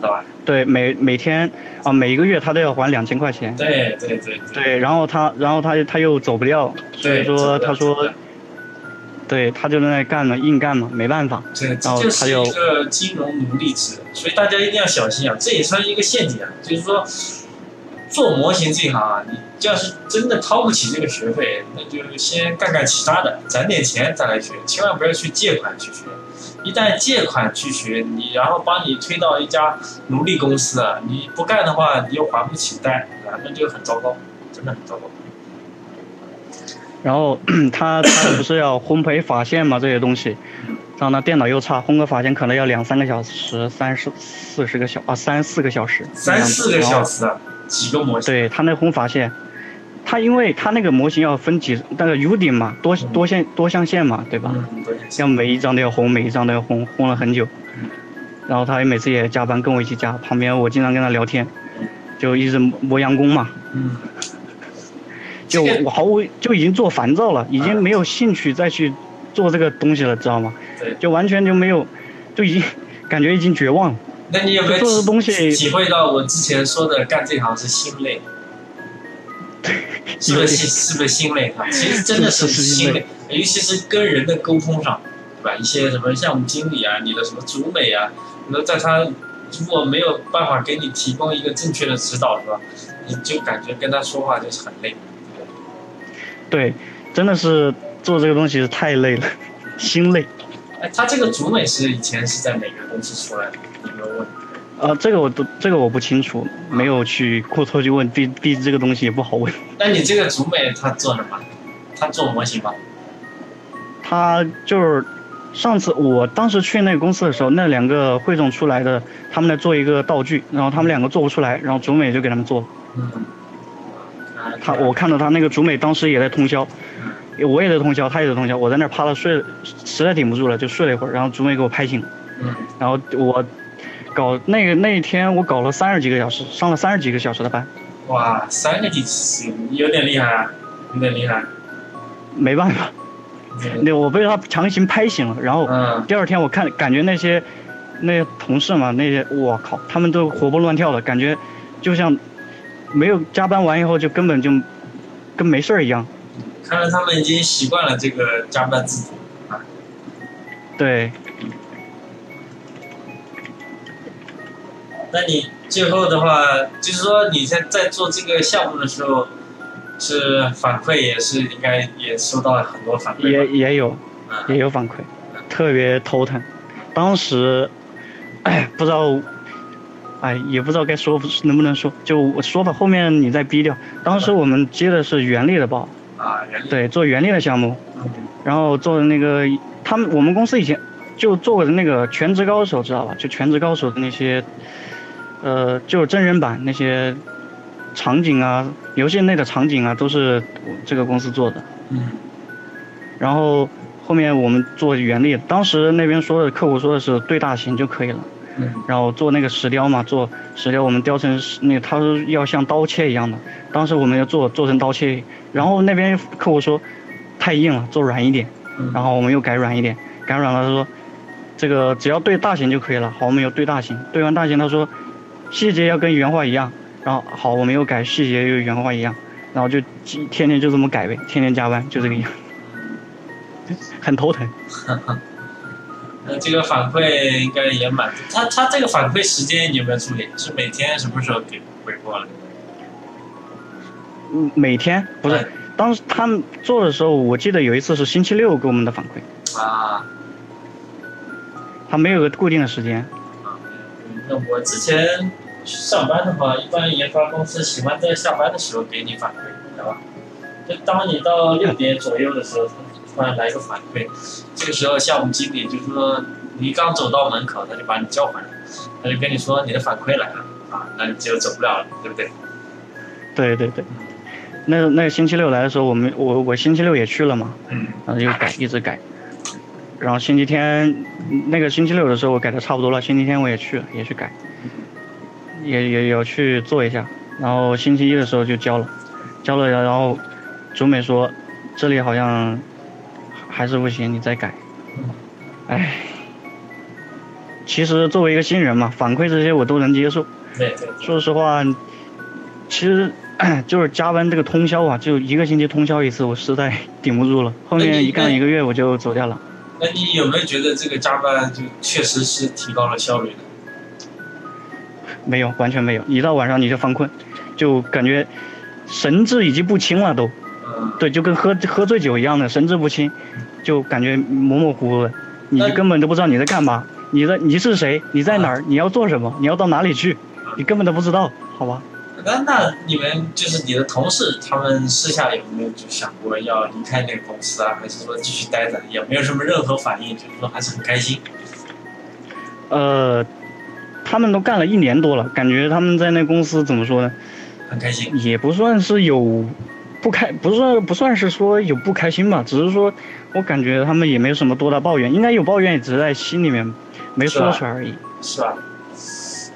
知道吧？对，每每天啊，每一个月他都要还两千块钱。对对对。对，然后他，然后他他又走不掉，所以说他说，对他就在那干嘛，硬干嘛，没办法。对，这就是一个金融奴隶制，所以大家一定要小心啊！这也算是一个陷阱啊，就是说。做模型这一行啊，你要是真的掏不起这个学费，那就先干干其他的，攒点钱再来学，千万不要去借款去学。一旦借款去学，你然后把你推到一家奴隶公司啊，你不干的话，你又还不起贷，啊，那就很糟糕，真的很糟糕。然后 [clears throat] 他他不是要烘焙法线嘛，这些东西，然后呢电脑又差，烘个法线可能要两三个小时，三十四十个小啊三四个小时，三四个小时啊。几个模型？对他那烘法线，他因为他那个模型要分几那个 U 顶嘛，多多线多象限嘛，对吧？要每一张都要烘，每一张都要烘，烘了很久。然后他每次也加班跟我一起加，旁边我经常跟他聊天，就一直磨洋工嘛。嗯。就 [laughs] 我毫无就已经做烦躁了，已经没有兴趣再去做这个东西了，知道吗？对。就完全就没有，就已经感觉已经绝望了。那你有没有做东西体会到我之前说的干这行是心累？[laughs] 是不是是不是心累啊？其实真的是心累，尤其是跟人的沟通上，对吧？一些什么项目经理啊，你的什么组美啊，那在他如果没有办法给你提供一个正确的指导，是吧？你就感觉跟他说话就是很累。对，真的是做这个东西太累了，[laughs] 心累。哎，他这个主美是以前是在哪个公司出来的？有没有问？呃，这个我都这个我不清楚，没有去过头去问，毕毕竟这个东西也不好问。那你这个主美他做什么？他做模型吗？他就是上次我当时去那个公司的时候，那两个汇总出来的，他们在做一个道具，然后他们两个做不出来，然后主美就给他们做。嗯。他我看到他那个竹美当时也在通宵。我也在通宵，他也在通宵，我在那儿趴着睡，实在顶不住了，就睡了一会儿，然后竹美给我拍醒，嗯，然后我搞那个那一天我搞了三十几个小时，上了三十几个小时的班，哇，三个几时有点厉害啊，有点厉害，没办法，那我被他强行拍醒了，然后第二天我看感觉那些那些同事嘛，那些我靠，他们都活蹦乱跳的，感觉就像没有加班完以后就根本就跟没事儿一样。看来他们已经习惯了这个加班制度啊。对。那你最后的话，就是说你在在做这个项目的时候，是反馈也是应该也收到了很多反馈。也也有，也有反馈，特别头疼。当时，哎，[coughs] 不知道，哎，也不知道该说能不能说，就我说吧，后面你再逼掉。当时我们接的是原力的包。啊，对，做原力的项目，然后做的那个，他们我们公司以前就做过的那个全职高手，知道吧？就全职高手的那些，呃，就是真人版那些场景啊，游戏内的场景啊，都是这个公司做的。嗯。然后后面我们做原力，当时那边说的客户说的是对大型就可以了。嗯。然后做那个石雕嘛，做石雕我们雕成那，他说要像刀切一样的，当时我们要做做成刀切。然后那边客户说太硬了，做软一点。然后我们又改软一点，改软了。他说这个只要对大型就可以了。好，我们又对大型，对完大型他说细节要跟原画一样。然后好，我们又改细节又原画一样。然后就天天就这么改呗，天天加班就这个样，很头疼。[laughs] 那这个反馈应该也满，他他这个反馈时间你有没有处理？是每天什么时候给回过来？嗯每天不是，当时他们做的时候，我记得有一次是星期六给我们的反馈。啊。他没有个固定的时间。啊，那我之前上班的话，一般研发公司喜欢在下班的时候给你反馈，知道吧？就当你到六点左右的时候，突然来一个反馈，这个时候项目经理就说你刚走到门口，他就把你叫回来，他就跟你说你的反馈来了，啊，那你就走不了了，对不对？对对对。那那个星期六来的时候，我们我我星期六也去了嘛，然后就改一直改，然后星期天那个星期六的时候我改的差不多了，星期天我也去了也去改，也也有去做一下，然后星期一的时候就交了，交了然后主美说这里好像还是不行，你再改，唉，其实作为一个新人嘛，反馈这些我都能接受。对对。说实话，其实 [clears throat] 就是加班这个通宵啊，就一个星期通宵一次，我实在 [laughs] 顶不住了。后面一干一个月我就走掉了。那你有没有觉得这个加班就确实是提高了效率呢？没有，完全没有。一到晚上你就犯困，就感觉神志已经不清了都。嗯。对，就跟喝喝醉酒一样的，神志不清，就感觉模模糊糊的，你根本都不知道你在干嘛，你在你是谁，你在哪儿，你要做什么，你要到哪里去，你根本都不知道，好吧？那那你们就是你的同事，他们私下有没有就想过要离开那个公司啊，还是说继续待着？也没有什么任何反应，就是说还是很开心。呃。他们都干了一年多了，感觉他们在那公司怎么说呢？很开心，也不算是有不开，不算不算是说有不开心吧，只是说我感觉他们也没有什么多大抱怨，应该有抱怨也，只是在心里面没说出来而已。是吧？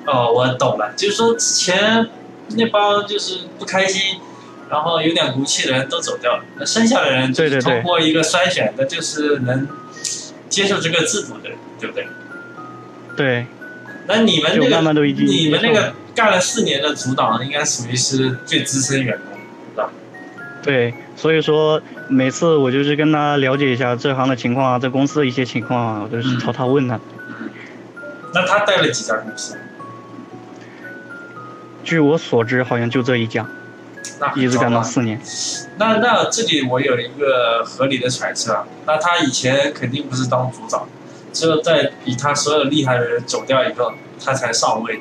哦，我懂了，就是说之前那帮就是不开心，然后有点骨气的人都走掉了，那剩下的人就是通过一个筛选，那就是能接受这个制度的人，对不对？对。那你们那个，你们那个干了四年的组长，应该属于是最资深员工？对，所以说每次我就是跟他了解一下这行的情况啊，这公司的一些情况啊，我都是朝他问他。那他带了几家公司？据我所知，好像就这一家，一直干到四年。那那这里我有一个合理的揣测，那他以前肯定不是当组长。只有在比他所有厉害的人走掉以后，他才上位。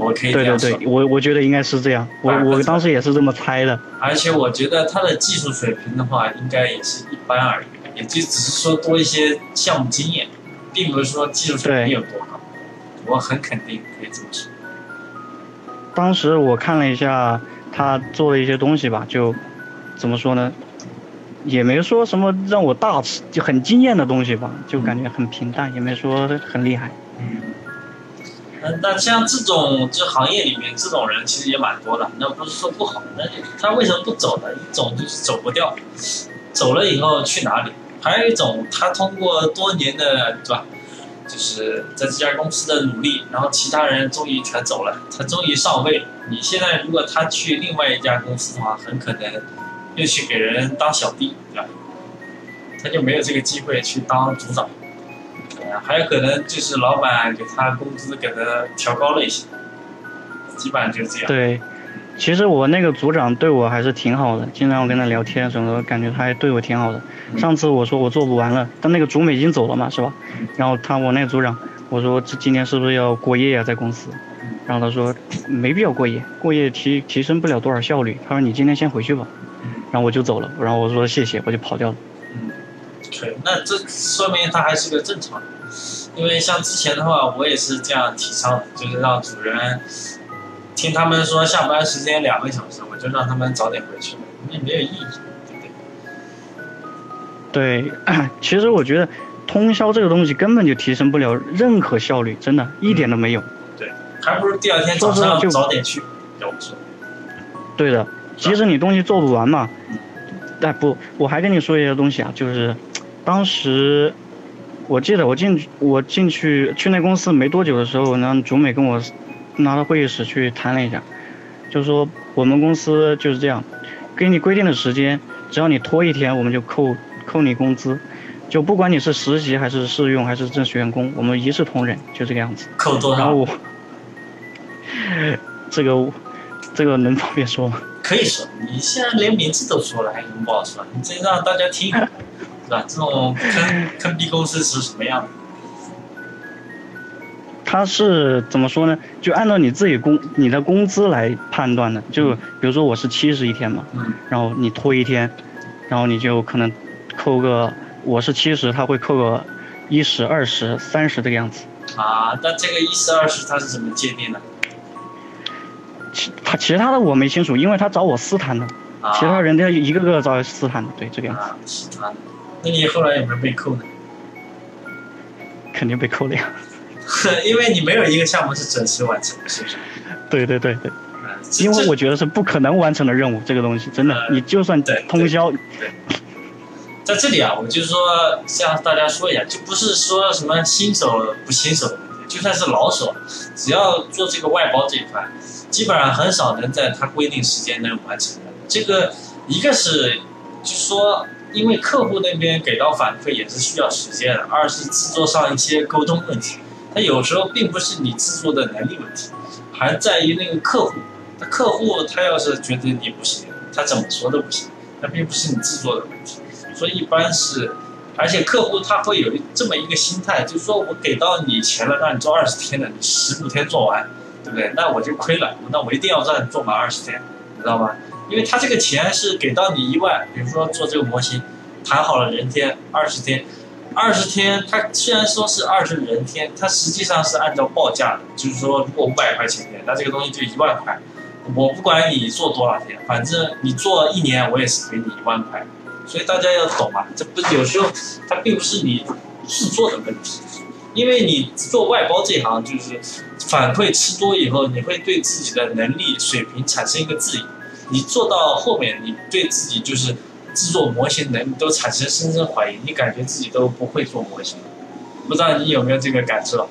我可以。对对对，我我觉得应该是这样。我我当时也是这么猜的。而且我觉得他的技术水平的话，应该也是一般而已，也就只是说多一些项目经验，并不是说技术水平有多高。我很肯定可以这么说。当时我看了一下他做的一些东西吧，就怎么说呢？也没说什么让我大吃就很惊艳的东西吧，就感觉很平淡，也没说很厉害。嗯，嗯那像这种这行业里面这种人其实也蛮多的，那不是说不好，那他为什么不走呢？一种就是走不掉，走了以后去哪里？还有一种他通过多年的对吧，就是在这家公司的努力，然后其他人终于全走了，他终于上位。你现在如果他去另外一家公司的话，很可能。又去给人当小弟，对吧？他就没有这个机会去当组长，呃，还有可能就是老板给他工资给他调高了一些，基本上就是这样。对，其实我那个组长对我还是挺好的，经常我跟他聊天什么的，感觉他还对我挺好的。上次我说我做不完了，但那个组美已经走了嘛，是吧？然后他我那个组长，我说这今天是不是要过夜呀，在公司？然后他说没必要过夜，过夜提提升不了多少效率。他说你今天先回去吧。然后我就走了，然后我说谢谢，我就跑掉了。嗯，对，那这说明他还是个正常人，因为像之前的话，我也是这样提倡的，就是让主人听他们说下班时间两个小时，我就让他们早点回去，那没有意义，对不对？对，[clears throat] 其实我觉得通宵这个东西根本就提升不了任何效率，真的一点都没有。对，还不如第二天早上早点去，要不说。对的。即使你东西做不完嘛，哎不，我还跟你说一个东西啊，就是，当时，我记得我进我进去去那公司没多久的时候，然后，主美跟我，拿到会议室去谈了一下，就说我们公司就是这样，给你规定的时间，只要你拖一天，我们就扣扣你工资，就不管你是实习还是试用还是正式员工，我们一视同仁，就这个样子。扣多少？然后我，这个，这个能方便说吗？可以说，你现在连名字都说了，还有什么不好说？你这让大家听，是吧？这种坑坑逼公司是什么样的？他是怎么说呢？就按照你自己工你的工资来判断的。就比如说我是七十一天嘛，然后你拖一天，然后你就可能扣个我是七十，他会扣个一十、二十、三十这个样子。啊，那这个一十、二十他是怎么界定的？其他其他的我没清楚，因为他找我私谈的，其他人家一个个找私谈的，对这个样子。私谈，那你后来有没有被扣呢？肯定被扣了呀。[laughs] 因为你没有一个项目是准时完成，是不是？对对对对。因为我觉得是不可能完成的任务，这个东西真的，你就算通宵。在这里啊，我就是说向大家说一下，就不是说什么新手不新手就算是老手，只要做这个外包这一块，基本上很少能在他规定时间内完成的。这个一个是，就是说，因为客户那边给到反馈也是需要时间的；二是制作上一些沟通问题，他有时候并不是你制作的能力问题，还在于那个客户。那客户他要是觉得你不行，他怎么说都不行，那并不是你制作的问题。所以一般是，而且客户他会有这么一个心态，就是说我给到你钱了，让你做二十天的，你十五天做完，对不对？那我就亏了，那我一定要让你做满二十天，你知道吗？因为他这个钱是给到你一万，比如说做这个模型，谈好了人天二十天，二十天，他虽然说是二十人天，他实际上是按照报价的，就是说如果五百块钱的，那这个东西就一万块，我不管你做多少天，反正你做一年我也是给你一万块。所以大家要懂啊，这不有时候它并不是你制作的问题，因为你做外包这行就是反馈吃多以后，你会对自己的能力水平产生一个质疑，你做到后面，你对自己就是制作模型能力都产生深深怀疑，你感觉自己都不会做模型，不知道你有没有这个感受？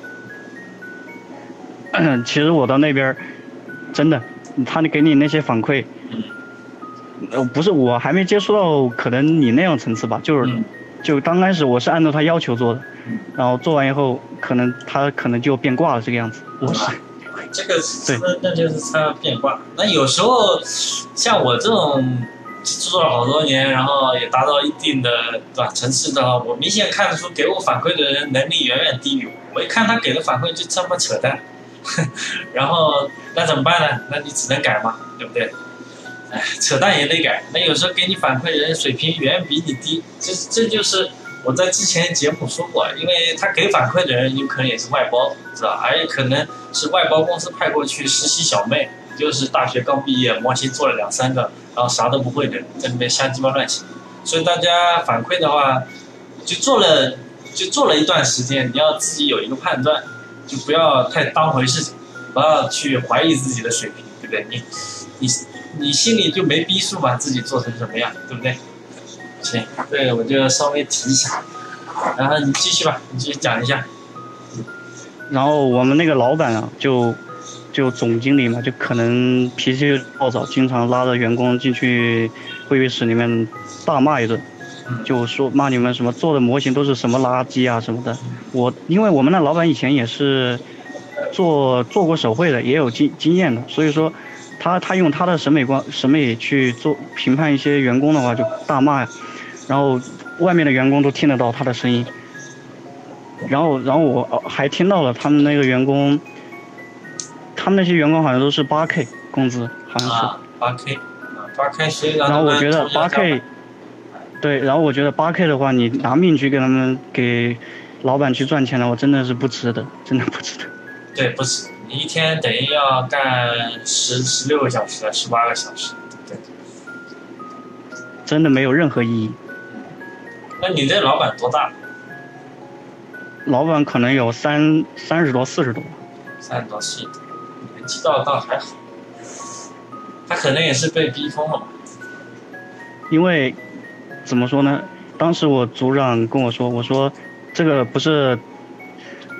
其实我到那边，真的，他给你那些反馈。呃，不是，我还没接触到可能你那样层次吧，就是，就刚开始我是按照他要求做的，然后做完以后，可能他可能就变卦了这个样子。我是，这个是那那就是它变化。那有时候像我这种做了好多年，然后也达到一定的对吧层次的话，我明显看得出给我反馈的人能力远远低于我。我一看他给的反馈就这么扯淡，[laughs] 然后那怎么办呢？那你只能改嘛，对不对？哎，扯淡也得改。那有时候给你反馈的人水平远比你低，这这就是我在之前节目说过，因为他给反馈的人有可能也是外包，知道还有可能是外包公司派过去实习小妹，就是大学刚毕业，模型做了两三个，然后啥都不会的，在那边瞎鸡巴乱写。所以大家反馈的话，就做了就做了一段时间，你要自己有一个判断，就不要太当回事，不要去怀疑自己的水平，对不对？你你。你心里就没逼数嘛？自己做成什么样，对不对？行，这个我就稍微提一下，然后你继续吧，你继续讲一下。然后我们那个老板啊，就就总经理嘛，就可能脾气暴躁，经常拉着员工进去会议室里面大骂一顿，就说骂你们什么做的模型都是什么垃圾啊什么的。我因为我们那老板以前也是做做过手绘的，也有经经验的，所以说。他他用他的审美观审美去做评判一些员工的话就大骂呀，然后外面的员工都听得到他的声音，然后然后我还听到了他们那个员工，他们那些员工好像都是八 K 工资，好像是八 K，八 K 谁然后我觉得八 K，对，然后我觉得八 K 的话，你拿命去给他们给老板去赚钱的话，真的是不值得，真的不值得。对，不值。你一天等于要干十十六个小时，十八个小时，对，真的没有任何意义。那你这老板多大？老板可能有三三十多、四十多。三十多、四十多，年纪倒倒还好。他可能也是被逼疯了吧？因为怎么说呢？当时我组长跟我说，我说这个不是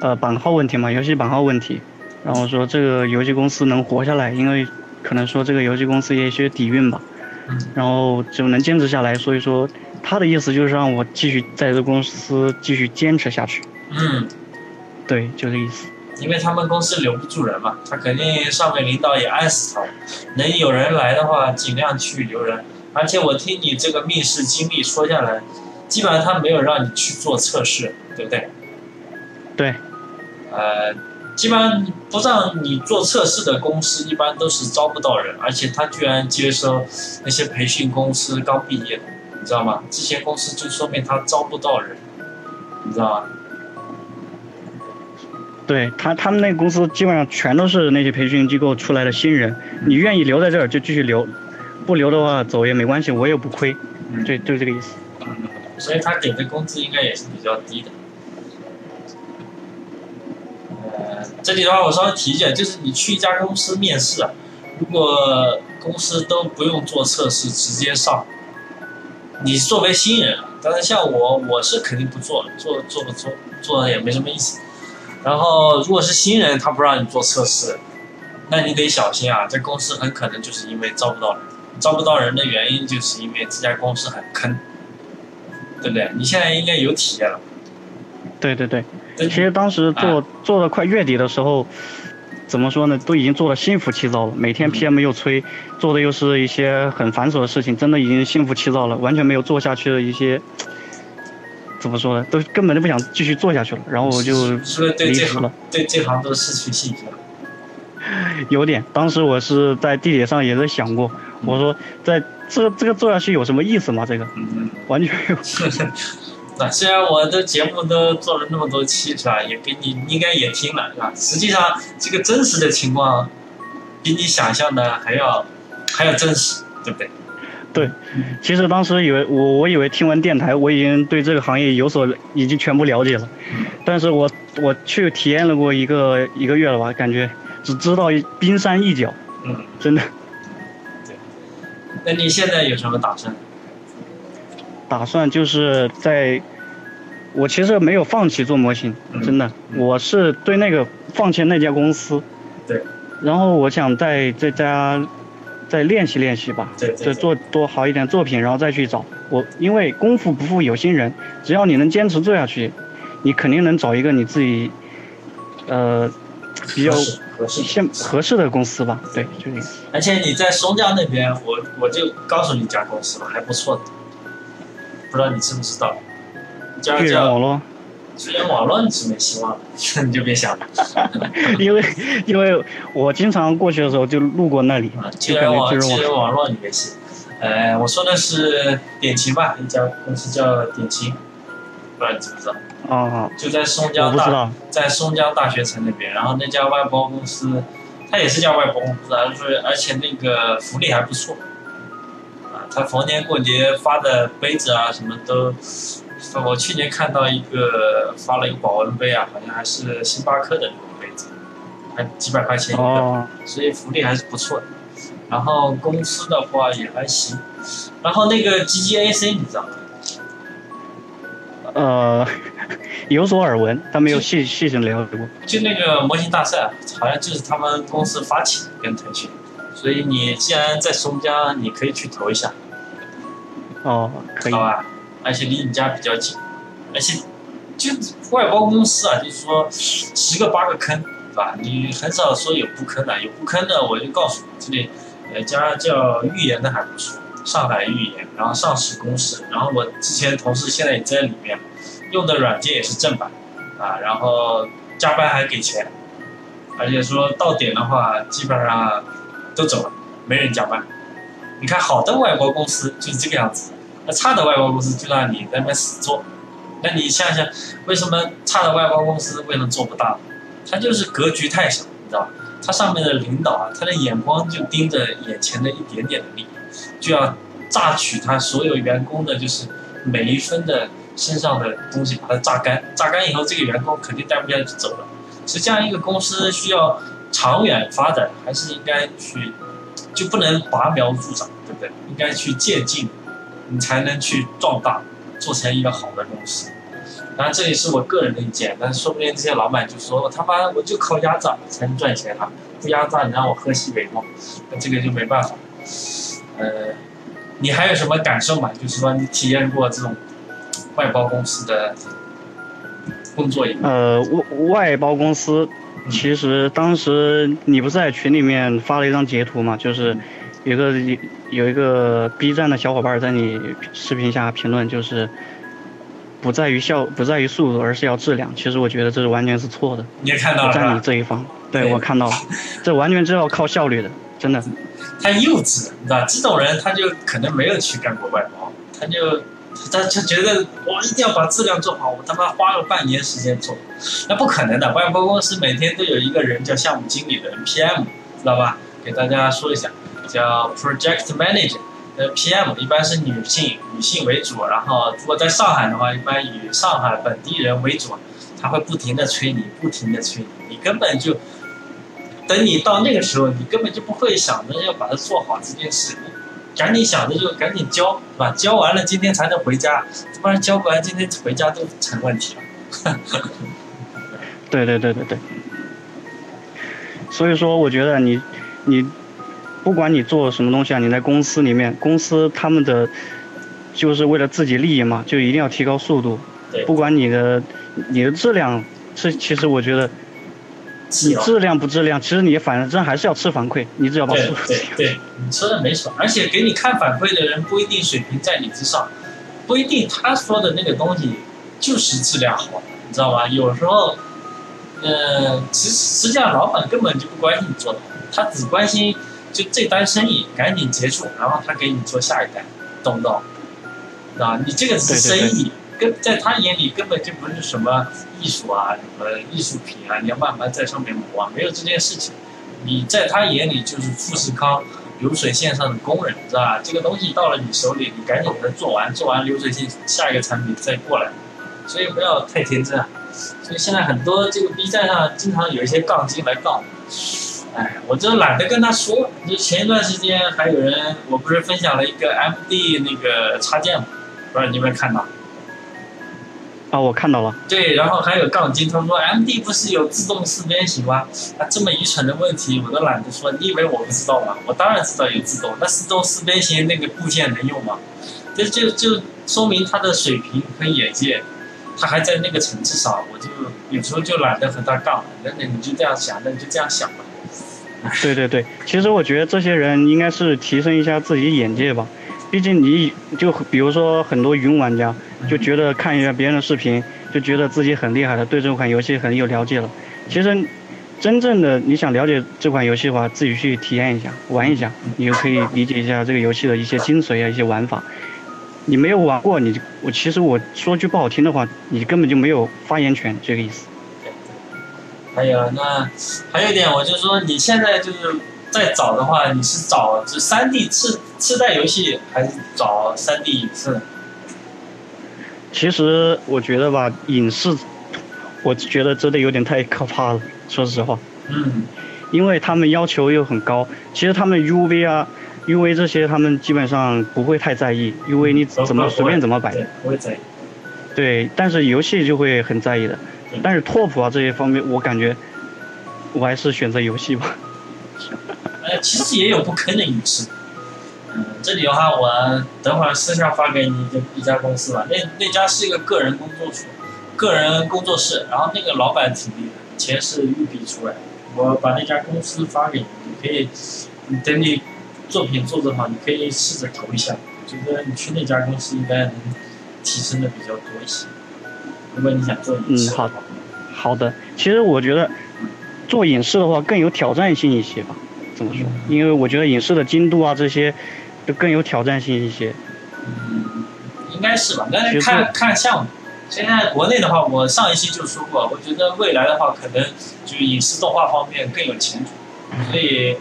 呃版号问题嘛，游戏版号问题。然后说这个游戏公司能活下来，因为可能说这个游戏公司也有些底蕴吧，然后就能坚持下来。所以说他的意思就是让我继续在这公司继续坚持下去。嗯，对，就这意思。因为他们公司留不住人嘛，他肯定上面领导也爱死他，能有人来的话尽量去留人。而且我听你这个面试经历说下来，基本上他没有让你去做测试，对不对？对。呃。基本上不让你做测试的公司，一般都是招不到人，而且他居然接收那些培训公司刚毕业的，你知道吗？这些公司就说明他招不到人，你知道吗？对他，他们那个公司基本上全都是那些培训机构出来的新人，你愿意留在这儿就继续留，不留的话走也没关系，我也不亏，对，就这个意思。所以他给的工资应该也是比较低的。呃这里的话，我稍微提一下，就是你去一家公司面试啊，如果公司都不用做测试，直接上，你作为新人，当然像我，我是肯定不做，做做不做，做也没什么意思。然后如果是新人，他不让你做测试，那你得小心啊！这公司很可能就是因为招不到人，招不到人的原因就是因为这家公司很坑，对不对？你现在应该有体验了。对对对，其实当时做做的快月底的时候。怎么说呢？都已经做的心浮气躁了，每天 PM 又催，做的又是一些很繁琐的事情，真的已经心浮气躁了，完全没有做下去的一些，怎么说呢？都根本就不想继续做下去了，然后我就离职了。对这行都失去信心了。[laughs] 有点，当时我是在地铁上也在想过，我说在这这个做下去有什么意思吗？这个，完全 [laughs] 虽然我的节目都做了那么多期，是吧？也给你应该也听了，是吧？实际上这个真实的情况，比你想象的还要还要真实，对不对？对，其实当时以为我我以为听完电台，我已经对这个行业有所已经全部了解了，但是我我去体验了过一个一个月了吧，感觉只知道冰山一角，嗯，真的。对，那你现在有什么打算？打算就是在，我其实没有放弃做模型，真的，我是对那个放弃那家公司，对，然后我想在这家再练习练习吧，对，再做多好一点作品，然后再去找。我，因为功夫不负有心人，只要你能坚持做下去，你肯定能找一个你自己，呃，比较合适现合适的公司吧，对，就你。而且你在松江那边，我我就告诉你一家公司吧，还不错的。不知道你知不知道？巨人网络，巨人网络你是没希望了，[laughs] 你就别想了。[laughs] 因为因为我经常过去的时候就路过那里。巨人网巨人网络你别信。呃，我说的是点琴吧，一家公司叫点琴，不知道你知不知道？哦。就在松江大，在松江大学城那边，然后那家外包公司，它也是家外包公司，而且而且那个福利还不错。他逢年过节发的杯子啊，什么都，我去年看到一个发了一个保温杯啊，好像还是星巴克的那种杯子，还几百块钱一个，所以福利还是不错的。然后公司的话也还行。然后那个 GGAC 你知道吗？呃，[laughs] 有所耳闻，但没有细细细了解过。就那个模型大赛，好像就是他们公司发起的，跟腾讯。所以你既然在松江，你可以去投一下。哦，可以。好吧，而且离你家比较近，而且就外包公司啊，就是说十个八个坑，对吧？你很少说有不坑的，有不坑的我就告诉你，这里呃家叫预言的还不错，上海预言，然后上市公司，然后我之前同事现在也在里面，用的软件也是正版，啊，然后加班还给钱，而且说到点的话，基本上。都走了，没人加班。你看，好的外包公司就是这个样子，那差的外包公司就让你在那死做。那你想想，为什么差的外包公司为什么做不大？它就是格局太小，你知道吧？它上面的领导啊，他的眼光就盯着眼前的一点点的利益，就要榨取他所有员工的，就是每一分的身上的东西，把它榨干。榨干以后，这个员工肯定待不下去走了。实际上，一个公司需要。长远发展还是应该去，就不能拔苗助长，对不对？应该去渐进，你才能去壮大，做成一个好的公司。当然，这也是我个人的意见，但是说不定这些老板就说：“我他妈我就靠压榨才能赚钱啊，不压榨你让我喝西北风，那这个就没办法。”呃，你还有什么感受吗？就是说你体验过这种外包公司的工作？呃，外外包公司。其实当时你不是在群里面发了一张截图嘛？就是有个有一个 B 站的小伙伴在你视频下评论，就是不在于效不在于速度，而是要质量。其实我觉得这是完全是错的。你也看到了在你这一方，对我看到了，[laughs] 这完全是要靠效率的，真的。太幼稚了，你知道这种人他就可能没有去干过外包，他就。他他觉得我一定要把质量做好，我他妈花了半年时间做，那不可能的。外包公司每天都有一个人叫项目经理的 PM，知道吧？给大家说一下，叫 Project Manager。呃，PM 一般是女性，女性为主。然后如果在上海的话，一般以上海本地人为主。他会不停的催你，不停的催你，你根本就等你到那个时候，你根本就不会想着要把它做好这件事。赶紧想着就赶紧交，是吧？交完了今天才能回家，不然交不完今天回家都成问题了。[laughs] 对对对对对。所以说，我觉得你你不管你做什么东西啊，你在公司里面，公司他们的就是为了自己利益嘛，就一定要提高速度。不管你的你的质量是，其实我觉得。你质量不质量，其实你反正还是要吃反馈，你只要把对对对，你说的没错。而且给你看反馈的人不一定水平在你之上，不一定他说的那个东西就是质量好，你知道吧？有时候，嗯，其实实际上老板根本就不关心你做的好，他只关心就这单生意赶紧结束，然后他给你做下一单，懂不懂？啊，你这个是生意。跟在他眼里根本就不是什么艺术啊，什么艺术品啊，你要慢慢在上面磨啊，没有这件事情。你在他眼里就是富士康流水线上的工人，知道吧？这个东西到了你手里，你赶紧给它做完，做完流水线下一个产品再过来。所以不要太天真。啊。所以现在很多这个 B 站上经常有一些杠精来杠，哎，我就懒得跟他说。就前一段时间还有人，我不是分享了一个 MD 那个插件吗？不知道你有没有看到？啊，我看到了。对，然后还有杠精，他说 M D 不是有自动四边形吗？啊，这么愚蠢的问题，我都懒得说。你以为我不知道吗？我当然知道有自动。那自动四边形那个部件能用吗？这就就说明他的水平和眼界，他还在那个层次上。我就有时候就懒得和他杠。那那你就这样想，那你就这样想吧。对对对，其实我觉得这些人应该是提升一下自己眼界吧。毕竟你就比如说很多云玩家就觉得看一下别人的视频就觉得自己很厉害了，对这款游戏很有了解了。其实真正的你想了解这款游戏的话，自己去体验一下，玩一下，你就可以理解一下这个游戏的一些精髓啊，一些玩法。你没有玩过，你我其实我说句不好听的话，你根本就没有发言权，这个意思。还有那还有一点，我就说你现在就是。再找的话，你是找这三 D 次次代游戏，还是找三 D 影视？其实我觉得吧，影视，我觉得真的有点太可怕了。说实话。嗯。因为他们要求又很高，其实他们 UV 啊、UV 这些，他们基本上不会太在意，UV 你怎么随便怎么摆。不会在意。对，但是游戏就会很在意的。但是拓扑啊这些方面，我感觉，我还是选择游戏吧。[laughs] 呃，其实也有不坑的影视，嗯，这里的话我等会儿私下发给你一家公司吧。那那家是一个个人工作室，个人工作室，然后那个老板挺厉害，钱是一笔出来。我把那家公司发给你，你可以，等你作品做得好，你可以试着投一下。我觉得你去那家公司应该能提升的比较多一些。如果你想做影视，嗯，好，好的。其实我觉得做影视的话更有挑战性一些吧。怎么说？因为我觉得影视的精度啊，这些都更有挑战性一些。嗯，应该是吧？但是看看项目。现在国内的话，我上一期就说过，我觉得未来的话，可能就影视动画方面更有前途，所以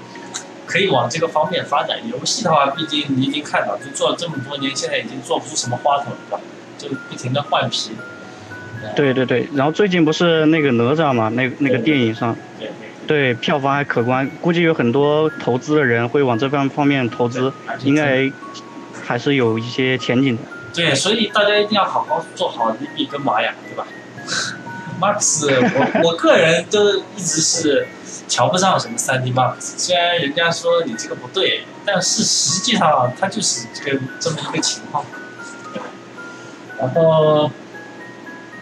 可以往这个方面发展。游戏的话，毕竟你已经看到，就做了这么多年，现在已经做不出什么花头了，吧？就不停的换皮。对对对，然后最近不是那个哪吒嘛，那那个电影上。对票房还可观，估计有很多投资的人会往这方方面投资，应该还是有一些前景的。对，所以大家一定要好好做好利弊跟玛雅，对吧？[laughs] Max，我我个人都一直是瞧不上什么 3D Max，虽然人家说你这个不对，但是实际上它就是这个这么一个情况。然后。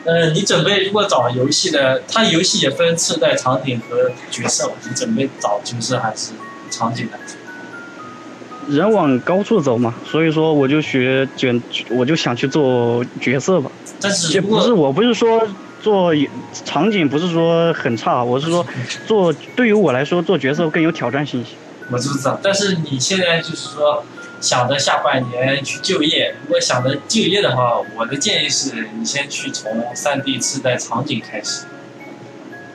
嗯，你准备如果找游戏的，它游戏也分次代场景和角色，你准备找角色还是场景的？人往高处走嘛，所以说我就学卷，我就想去做角色吧。但是不是，我不是说做场景不是说很差，我是说 [laughs] 做对于我来说做角色更有挑战性一些。我知道，但是你现在就是说。想着下半年去就业，如果想着就业的话，我的建议是你先去从三 D 次代场景开始，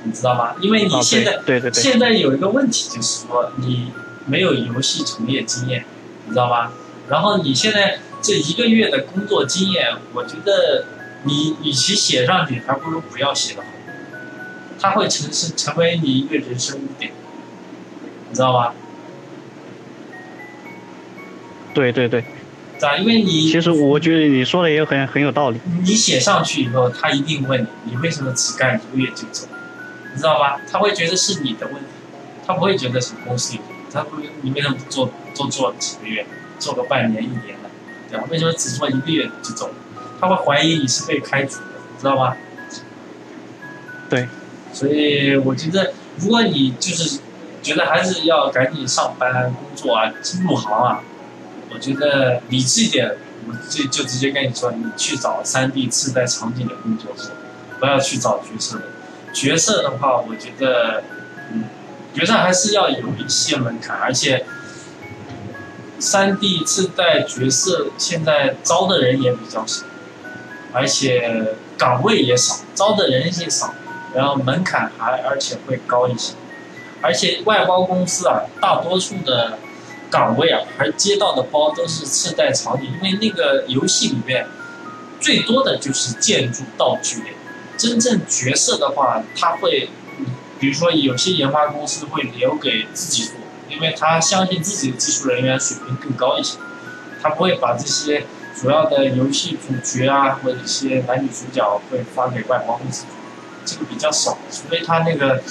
你知道吗？因为你现在对对对，现在有一个问题就是说你没有游戏从业经验，你知道吗？然后你现在这一个月的工作经验，我觉得你与其写上去，还不如不要写的好，它会成是成为你一个人生污点，你知道吗？对对对。对吧？因为你其实我觉得你说的也很很有道理。你写上去以后，他一定问你，你为什么只干一个月就走？你知道吗？他会觉得是你的问题，他不会觉得是公司有问题。他不，你为什么不做多做几个月，做个半年一年的，对吧？为什么只做一个月就走？他会怀疑你是被开除的，知道吧？对。所以我觉得，如果你就是觉得还是要赶紧上班工作啊，入行啊。我觉得理智一点，我就就直接跟你说，你去找三 D 自带场景的工作室，不要去找角色的。角色的话，我觉得，嗯，角色还是要有一些门槛，而且，三 D 自带角色现在招的人也比较少，而且岗位也少，招的人也少，然后门槛还而且会高一些，而且外包公司啊，大多数的。岗位啊，而接到的包都是次代场景，因为那个游戏里面最多的就是建筑道具类。真正角色的话，他会，比如说有些研发公司会留给自己做，因为他相信自己的技术人员水平更高一些，他不会把这些主要的游戏主角啊或者一些男女主角会发给外包公司做，这个比较少，除非他那个，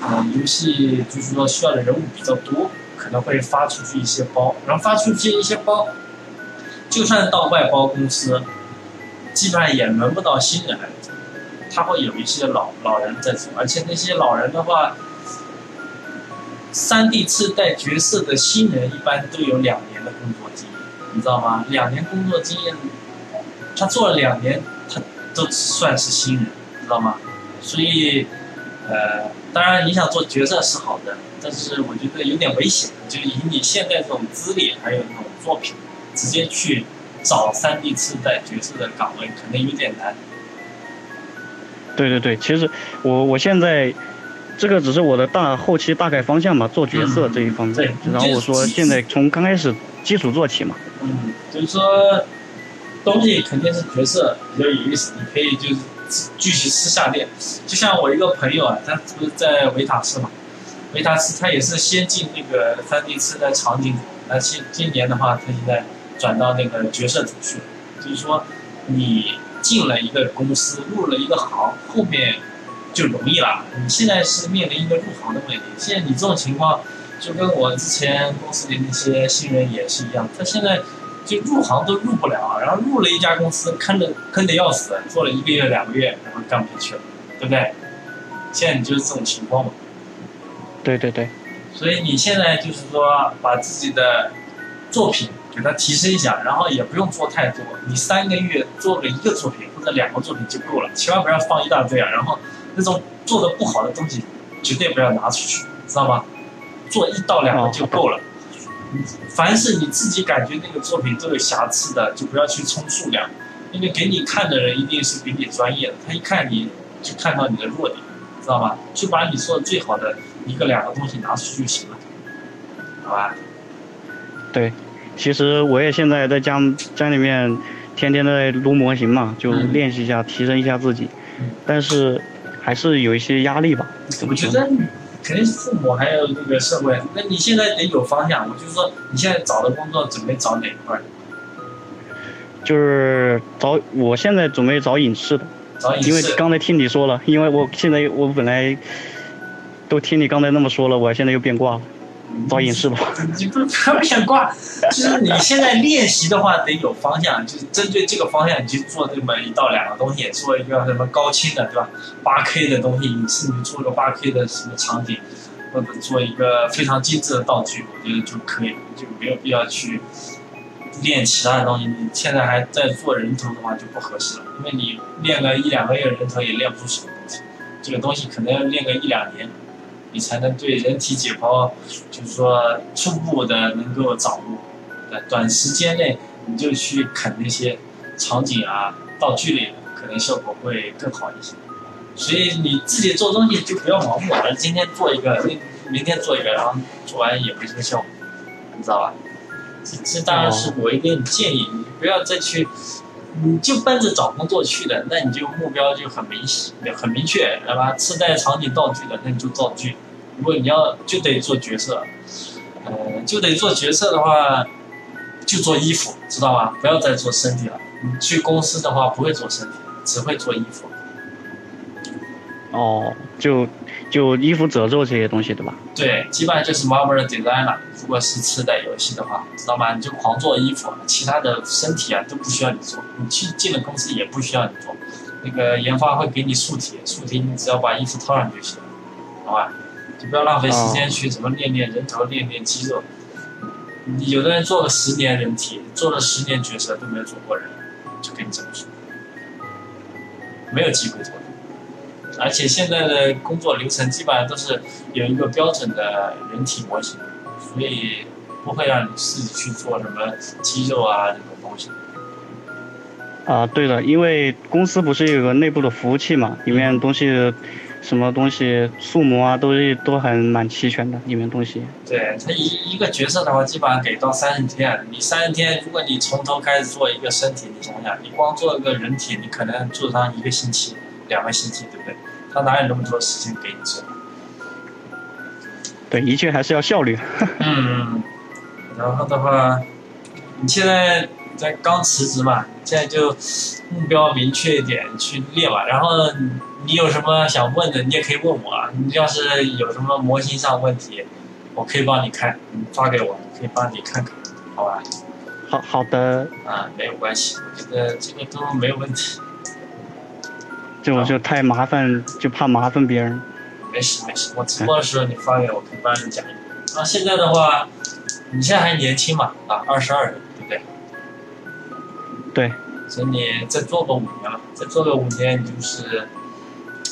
呃，游戏就是说需要的人物比较多。可能会发出去一些包，然后发出去一些包，就算到外包公司，基本上也轮不到新人来，他会有一些老老人在做，而且那些老人的话，三 D 次带角色的新人一般都有两年的工作经验，你知道吗？两年工作经验，他做了两年，他都算是新人，知道吗？所以，呃，当然你想做角色是好的。但是我觉得有点危险，就以你现在这种资历，还有那种作品，直接去找三 D 次代角色的岗位，可能有点难。对对对，其实我我现在这个只是我的大后期大概方向嘛，做角色这一方面。对。然后我说现在从刚开始基础做起嘛。嗯，就是说东西肯定是角色比较有意思，你可以就是继续私下练。就像我一个朋友啊，他不是在维塔斯嘛。维塔斯他也是先进那个三 D 次的场景，那今今年的话，他现在转到那个角色组去了。就是说，你进了一个公司，入了一个行，后面就容易了。你现在是面临一个入行的问题。现在你这种情况，就跟我之前公司里那些新人也是一样，他现在就入行都入不了，然后入了一家公司，坑的坑的要死，做了一个月两个月，然后干不下去了，对不对？现在你就是这种情况嘛。对对对，所以你现在就是说把自己的作品给它提升一下，然后也不用做太多，你三个月做个一个作品或者两个作品就够了，千万不要放一大堆啊！然后那种做的不好的东西绝对不要拿出去，知道吗？做一到两个就够了。凡是你自己感觉那个作品都有瑕疵的，就不要去冲数量，因为给你看的人一定是比你专业的，他一看你就看到你的弱点，知道吗？就把你做的最好的。一个两个东西拿出去就行了，好吧？对，其实我也现在在家家里面天天在撸模型嘛，就练习一下，提升一下自己。但是还是有一些压力吧。我觉得肯定是父母还有那个社会。那你现在得有方向。我就是说，你现在找的工作准备找哪一块？就是找，我现在准备找影视的。找影视。因为刚才听你说了，因为我现在我本来。都听你刚才那么说了，我现在又变卦了，找影视吧。你不是不变卦，就是你现在练习的话得有方向，就是针对这个方向你去做这么一到两个东西，做一个什么高清的，对吧？八 K 的东西，影视你做个八 K 的什么场景，或者做一个非常精致的道具，我觉得就可以，就没有必要去练其他的东西。你现在还在做人头的话就不合适了，因为你练个一两个月人头也练不出什么东西，这个东西可能要练个一两年。你才能对人体解剖，就是说初步的能够掌握，在短时间内你就去啃那些场景啊、道具类的，可能效果会更好一些。所以你自己做东西就不要盲目，而今天做一个，明明天做一个，然后做完也没什么效果，你知道吧？这这当然是我一点建议，你不要再去。你就奔着找工作去的，那你就目标就很明显、很明确，知道吧？自带场景道具的，那你就道具。如果你要就得做角色，呃，就得做角色的话，就做衣服，知道吧？不要再做身体了。你去公司的话不会做身体，只会做衣服。哦，就就衣服褶皱这些东西，对吧？对，基本上就是 Marvel designer。如果是吃的游戏的话，知道吗？你就狂做衣服，其他的身体啊都不需要你做。你去进了公司也不需要你做，那个研发会给你塑体，塑体你只要把衣服套上就行了，好吧？就不要浪费时间去什么练练人头、练练肌肉。有的人做了十年人体，做了十年角色都没有做过人，就跟你这么说，没有机会做。而且现在的工作流程基本上都是有一个标准的人体模型，所以不会让你自己去做什么肌肉啊这种东西。啊，对的，因为公司不是有个内部的服务器嘛，里面东西。什么东西数模啊，都是都很蛮齐全的，里面东西。对他一一个角色的话，基本上给到三十天。你三十天，如果你从头开始做一个身体，你想想，你光做一个人体，你可能做上一个星期、两个星期，对不对？他哪有那么多时间给你做？对，一切还是要效率。嗯，然后的话，你现在在刚辞职嘛，现在就目标明确一点去练吧，然后。你有什么想问的，你也可以问我。你要是有什么模型上问题，我可以帮你看，你发给我，可以帮你看看，好吧？好好的。啊，没有关系，我觉得这个都没有问题。就就太麻烦，就怕麻烦别人。没事没事，我直播的时候你发给我，可以帮你讲。啊，现在的话，你现在还年轻嘛？啊，二十二，对不对？对。所以你再做个五年嘛，再做个五年，你就是。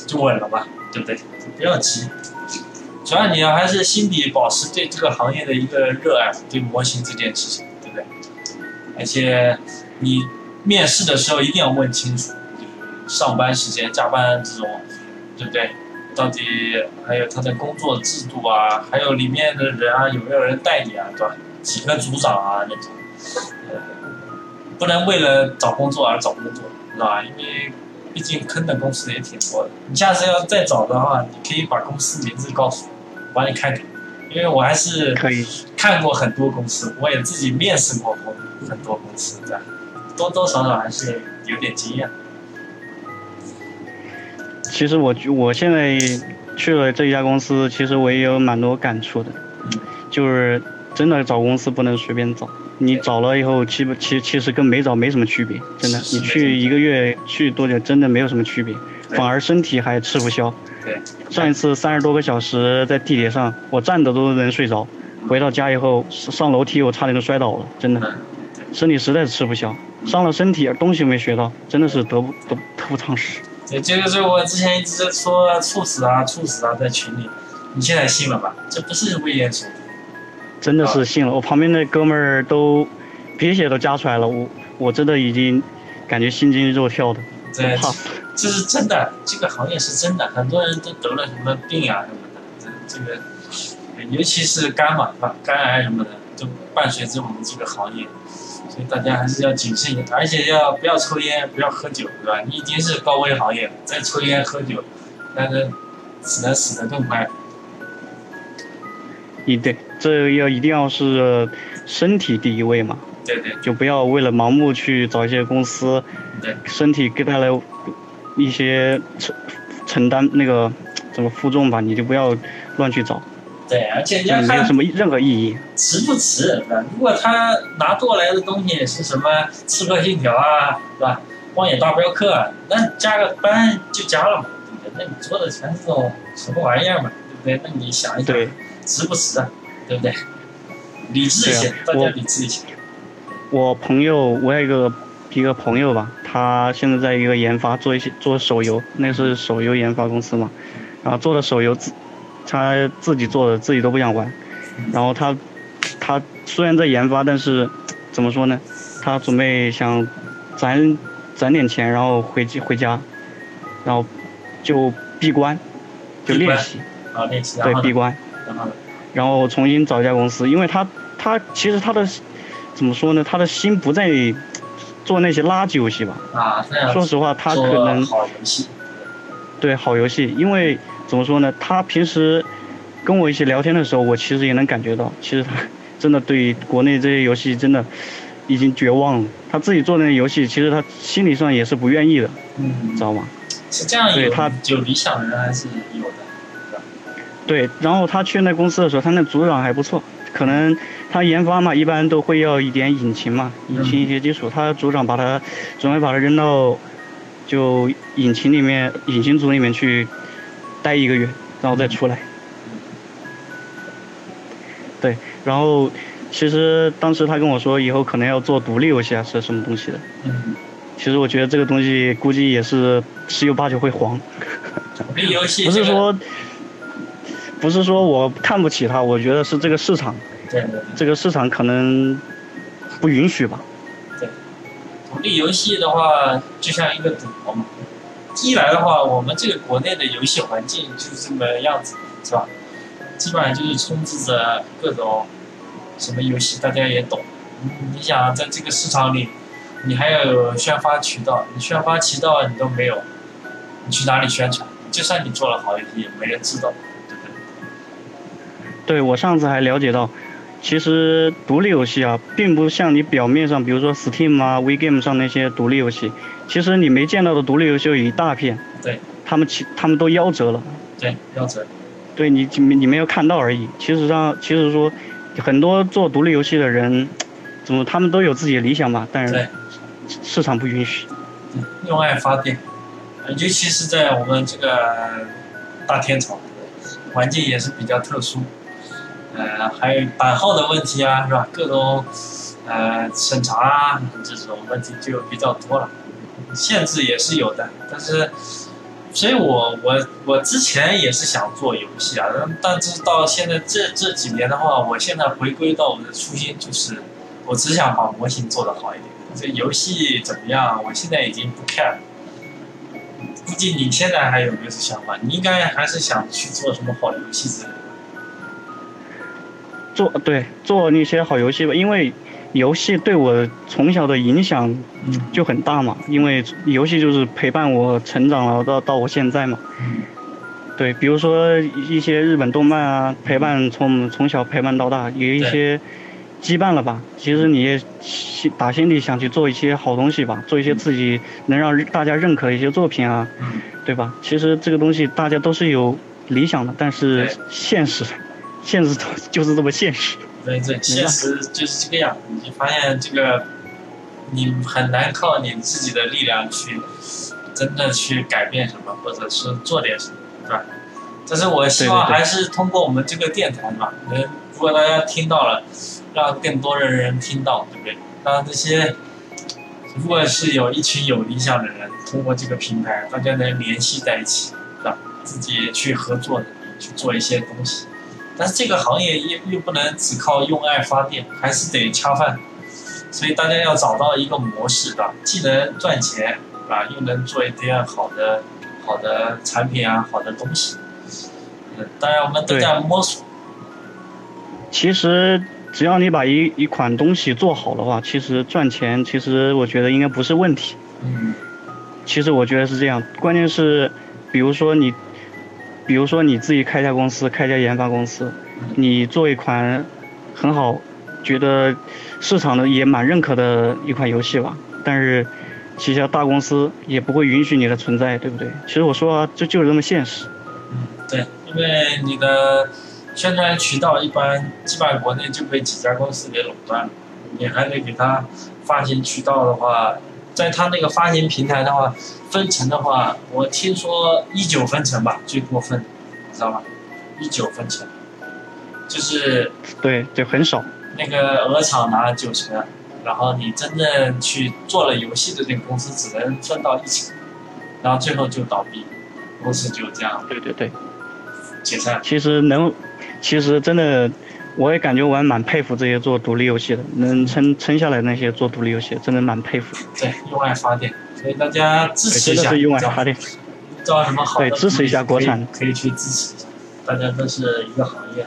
就稳了吧，对不对？不要急，主要你要还是心底保持对这个行业的一个热爱，对模型这件事情，对不对？而且你面试的时候一定要问清楚，上班时间、加班这种，对不对？到底还有他的工作制度啊，还有里面的人啊，有没有人带你啊，对吧？几个组长啊那种，呃，不能为了找工作而找工作，知道吧？因为。毕竟坑的公司也挺多的，你下次要再找的话，你可以把公司名字告诉我，我帮你开开。因为我还是可以看过很多公司，我也自己面试过很很多公司，这样多多少少还是有点经验。其实我我现在去了这一家公司，其实我也有蛮多感触的，就是真的找公司不能随便找。你找了以后，其不其其实跟没找没什么区别，真的。你去一个月去多久，真的没有什么区别，反而身体还吃不消。对。上一次三十多个小时在地铁上，我站着都能睡着。回到家以后上楼梯，我差点都摔倒了，真的。身体实在是吃不消，伤了身体，东西没学到，真的是得不得得不偿失。对，这个是我之前一直在说猝死啊，猝死啊，在群里，你现在信了吧？这不是危言耸听。真的是信了，我旁边的哥们儿都鼻血都夹出来了，我我真的已经感觉心惊肉跳的，对，这是真的，这个行业是真的，很多人都得了什么病啊什么的，这这个尤其是肝嘛，肝癌什么的都伴随着我们这个行业，所以大家还是要谨慎一点，而且要不要抽烟，不要喝酒，对吧？你已经是高危行业了，再抽烟喝酒，那个死的死的更快。一对，这要一定要是身体第一位嘛？对对，就不要为了盲目去找一些公司，对，身体给带来一些承承担那个怎么负重吧，你就不要乱去找。对，而且你要看没有什么任何意义。值不值？如果他拿过来的东西是什么《刺客信条》啊，是吧？《荒野大镖客》，那加个班就加了嘛，对不对？那你做的全是这种什么玩意儿嘛，对不对？那你想一想。值不值啊？对不对？理智一些，大家理智一些。我朋友，我有一个一个朋友吧，他现在在一个研发做一些做手游，那是手游研发公司嘛。然后做的手游自他自己做的，自己都不想玩。然后他他虽然在研发，但是怎么说呢？他准备想攒攒点钱，然后回回家，然后就闭关，就练习。啊，练习。对，闭关。然后重新找一家公司，因为他他其实他的怎么说呢？他的心不在做那些垃圾游戏吧？啊，说实话，他可能好游戏。对，好游戏，因为怎么说呢？他平时跟我一起聊天的时候，我其实也能感觉到，其实他 [laughs] 真的对国内这些游戏真的已经绝望了。他自己做那个游戏，其实他心理上也是不愿意的，嗯，知道吗？是这样，对他有理想的人还是有的，对，然后他去那公司的时候，他那组长还不错，可能他研发嘛，一般都会要一点引擎嘛，引擎一些基础。他组长把他准备把他扔到就引擎里面，引擎组里面去待一个月，然后再出来。对，然后其实当时他跟我说，以后可能要做独立游戏啊，是什么东西的。嗯，其实我觉得这个东西估计也是十有八九会黄。独立游戏不是说，不是说我看不起他，我觉得是这个市场，对对对这个市场可能不允许吧。对，独立游戏的话，就像一个赌博嘛。一来的话，我们这个国内的游戏环境就是这么样子，是吧？基本上就是充斥着各种什么游戏，大家也懂。你想在这个市场里，你还要有宣发渠道，你宣发渠道你都没有，你去哪里宣传？就算你做了好游戏，也没人知道，对不对？对我上次还了解到，其实独立游戏啊，并不像你表面上，比如说 Steam 啊、WeGame 上那些独立游戏，其实你没见到的独立游戏有一大片，对，他们其他们都夭折了。对，夭折。对你你没有看到而已。其实上，其实说很多做独立游戏的人，怎么他们都有自己的理想吧，但是对，市场不允许。用爱发电，呃尤其是在我们这个大天朝，环境也是比较特殊，呃，还有版号的问题啊，是吧？各种呃审查啊这种问题就比较多了，限制也是有的，但是。所以我我我之前也是想做游戏啊，但是到现在这这几年的话，我现在回归到我的初心，就是我只想把模型做得好一点。这游戏怎么样？我现在已经不 care 了。估计你现在还有没有这想法？你应该还是想去做什么好游戏之类的。做对做那些好游戏吧，因为游戏对我从小的影响嗯。就很大嘛，因为游戏就是陪伴我成长了到到我现在嘛。嗯。对，比如说一些日本动漫啊，陪伴从从小陪伴到大，有一些羁绊了吧。其实你也心打心底想去做一些好东西吧，做一些自己能让大家认可的一些作品啊，嗯，对吧？其实这个东西大家都是有理想的，但是现实，现实就是这么现实。对对，现实就是这个样子。你发现这个，你很难靠你自己的力量去真的去改变什么，或者是做点什么，对吧？但是我希望还是通过我们这个电台嘛，能如果大家听到了，让更多的人听到，对不对？让这些如果是有一群有理想的人，通过这个平台，大家能联系在一起，是吧？自己去合作，去做一些东西。但是这个行业又又不能只靠用爱发电，还是得恰饭，所以大家要找到一个模式，对吧？既能赚钱，对吧？又能做一点好的、好的产品啊，好的东西。嗯，当然我们都在摸索。其实只要你把一一款东西做好的话，其实赚钱，其实我觉得应该不是问题。嗯其实我觉得是这样，关键是，比如说你，比如说你自己开家公司，开家研发公司，你做一款很好，觉得市场的也蛮认可的一款游戏吧，但是旗下大公司也不会允许你的存在，对不对？其实我说啊，这就是这么现实。嗯，对，因为你的宣传渠道一般基本上国内就被几家公司给垄断了，你还得给他发行渠道的话，在他那个发行平台的话，分成的话，我听说一九分成吧，最过分，你知道吧？一九分成，就是对对，很少。那个鹅厂拿了九成，然后你真正去做了游戏的那个公司只能分到一成，然后最后就倒闭，公司就这样对对对，解散。其实能，其实真的，我也感觉我还蛮佩服这些做独立游戏的，能撑撑下来那些做独立游戏的，真的蛮佩服的。对，用爱发电，所以大家支，持一下，真的是用爱发电。找什么好的对支持一下国产可以可以去支持一下，大家都是一个行业。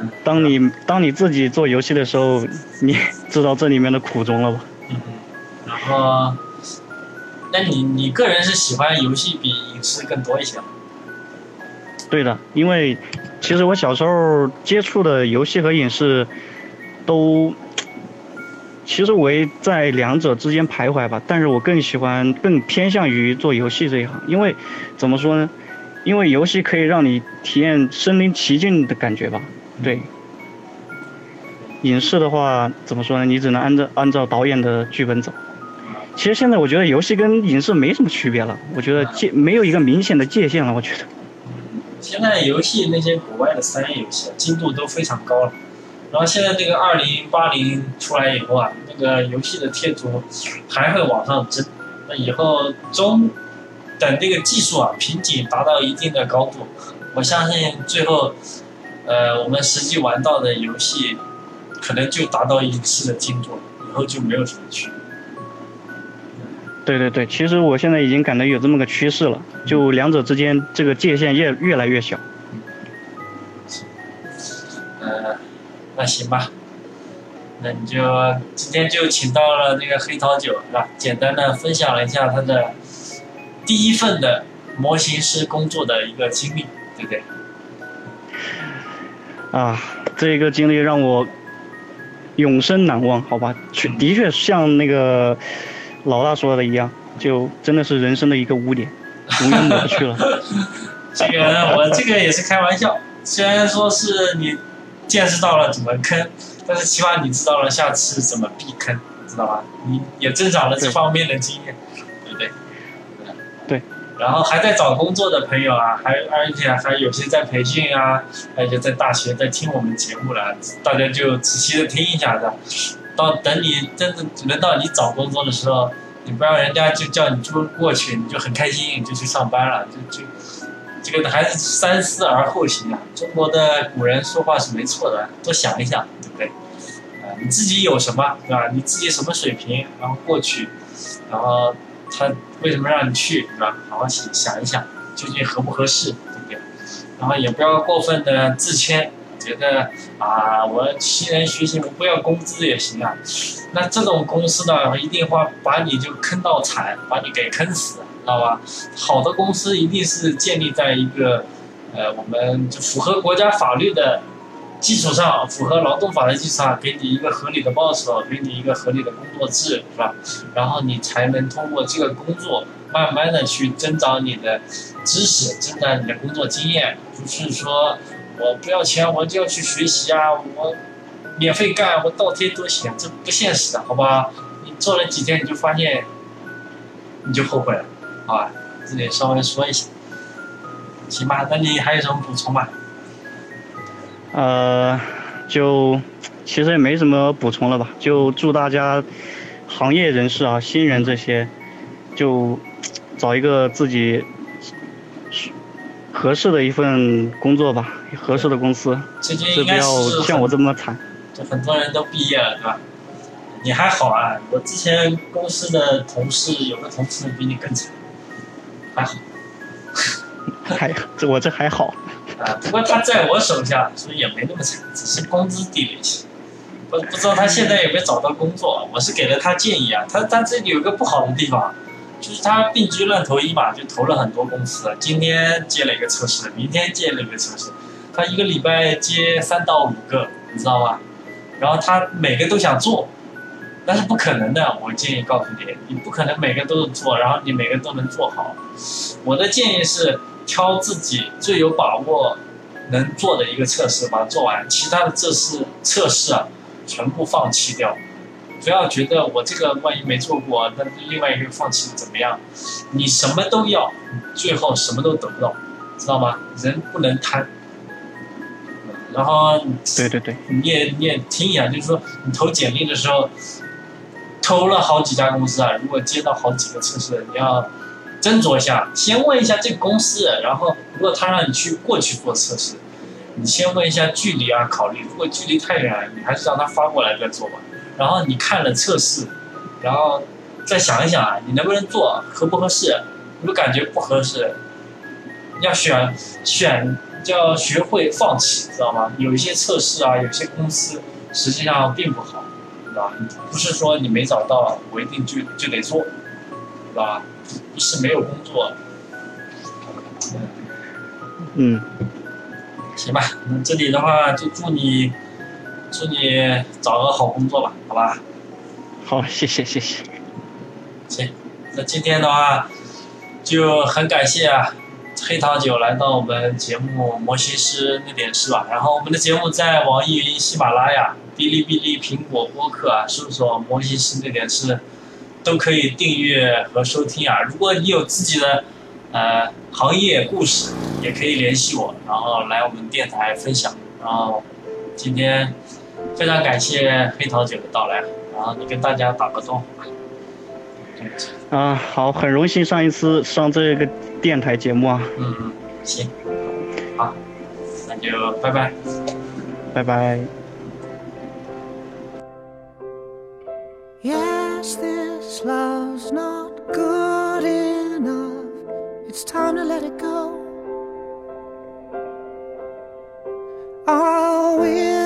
嗯当你当你自己做游戏的时候，你知道这里面的苦衷了吧？嗯，然后，那你你个人是喜欢游戏比影视更多一些吗？对的，因为其实我小时候接触的游戏和影视，都，其实我也在两者之间徘徊吧。但是我更喜欢、更偏向于做游戏这一行，因为怎么说呢？因为游戏可以让你体验身临其境的感觉吧。对。影视的话，怎么说呢？你只能按照按照导演的剧本走。其实现在我觉得游戏跟影视没什么区别了，我觉得界没有一个明显的界限了。我觉得。现在游戏那些国外的三 A 游戏精度都非常高了，然后现在这个二零八零出来以后啊，那个游戏的贴图还会往上增。那以后中等这个技术啊瓶颈达到一定的高度，我相信最后，呃，我们实际玩到的游戏。可能就达到影视的精度，以后就没有什么区别。对对对，其实我现在已经感到有这么个趋势了，就两者之间这个界限越越来越小。嗯，那行吧，那你就今天就请到了那个黑桃九是吧？简单的分享了一下他的第一份的模型师工作的一个经历，对不对？啊，这个经历让我。永生难忘，好吧，确的确像那个老大说的一样，就真的是人生的一个污点，永远抹不去了。[laughs] 这个我这个也是开玩笑，虽然说是你见识到了怎么坑，但是起码你知道了下次怎么避坑，知道吧？你也增长了这方面的经验，对不对？对。然后还在找工作的朋友啊，还而且还有些在培训啊，还有些在大学在听我们节目了，大家就仔细的听一下的。到等你真的轮到你找工作的时候，你不让人家就叫你出过去，你就很开心，就去上班了，就就这个还是三思而后行啊。中国的古人说话是没错的，多想一想，对不对？啊，你自己有什么，对吧？你自己什么水平，然后过去，然后。他为什么让你去，对吧？好好想想一想，究竟合不合适，对不对？然后也不要过分的自谦，觉得啊，我新人学习，我不要工资也行啊。那这种公司呢，一定会把你就坑到惨，把你给坑死，知道吧？好的公司一定是建立在一个，呃，我们就符合国家法律的。基础上符合劳动法的基础上，给你一个合理的报酬，给你一个合理的工作制，是吧？然后你才能通过这个工作，慢慢的去增长你的知识，增长你的工作经验。不是说我不要钱，我就要去学习啊，我免费干，我倒贴多钱，这不现实的，好吧？你做了几天你就发现，你就后悔了，好吧？这里稍微说一下，行吧？那你还有什么补充吗？呃，就其实也没什么补充了吧，就祝大家行业人士啊、新人这些，就找一个自己合适的一份工作吧，合适的公司，就不要像我这么惨。就很多人都毕业了，对吧？你还好啊，我之前公司的同事有个同事比你更惨，还好。[laughs] 还这我这还好。啊，不过他在我手下，所以也没那么惨，只是工资低了一些。不不知道他现在有没有找到工作？我是给了他建议啊。他他这里有个不好的地方，就是他病急乱投医嘛，就投了很多公司。今天接了一个测试，明天接了一个测试，他一个礼拜接三到五个，你知道吧？然后他每个都想做，但是不可能的。我建议告诉你，你不可能每个都能做，然后你每个都能做好。我的建议是。挑自己最有把握能做的一个测试，把它做完。其他的测试测试啊，全部放弃掉。不要觉得我这个万一没做过，那另外一个放弃怎么样？你什么都要，最后什么都得不到，知道吗？人不能贪。然后，对对对，你也你也听一下，就是说你投简历的时候，投了好几家公司啊，如果接到好几个测试，你要。斟酌一下，先问一下这个公司，然后如果他让你去过去做测试，你先问一下距离啊，考虑如果距离太远，你还是让他发过来再做吧。然后你看了测试，然后再想一想啊，你能不能做，合不合适？如果感觉不合适，要选选，就要学会放弃，知道吗？有一些测试啊，有些公司实际上并不好，知道吧？不是说你没找到，我一定就就得做，知道吧？不是没有工作，嗯，行吧，那这里的话就祝你祝你找个好工作吧，好吧？好，谢谢谢谢。行，那今天的话就很感谢啊，黑糖酒来到我们节目《摩西师那点事》吧。然后我们的节目在网易云、喜马拉雅、哔哩哔哩、苹果播客啊，搜索“摩西师那点事”，都可以订阅和收听啊。如果你有自己的呃行业故事，也可以联系我，然后来我们电台分享。然后今天非常感谢黑桃姐的到来，然后你跟大家打个招呼吧。啊，好，很荣幸上一次上这个电台节目啊。嗯嗯，行，好，那就拜拜，拜拜。Yes, this love's not good enough. It's time to let it go. Our weary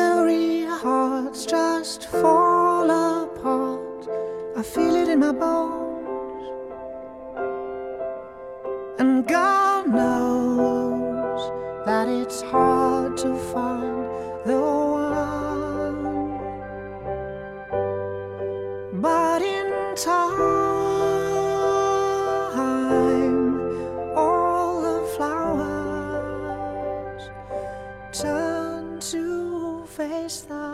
hearts just fall apart. I feel it in my bones. And God knows that it's hard to find the one. But in time, all the flowers turn to face the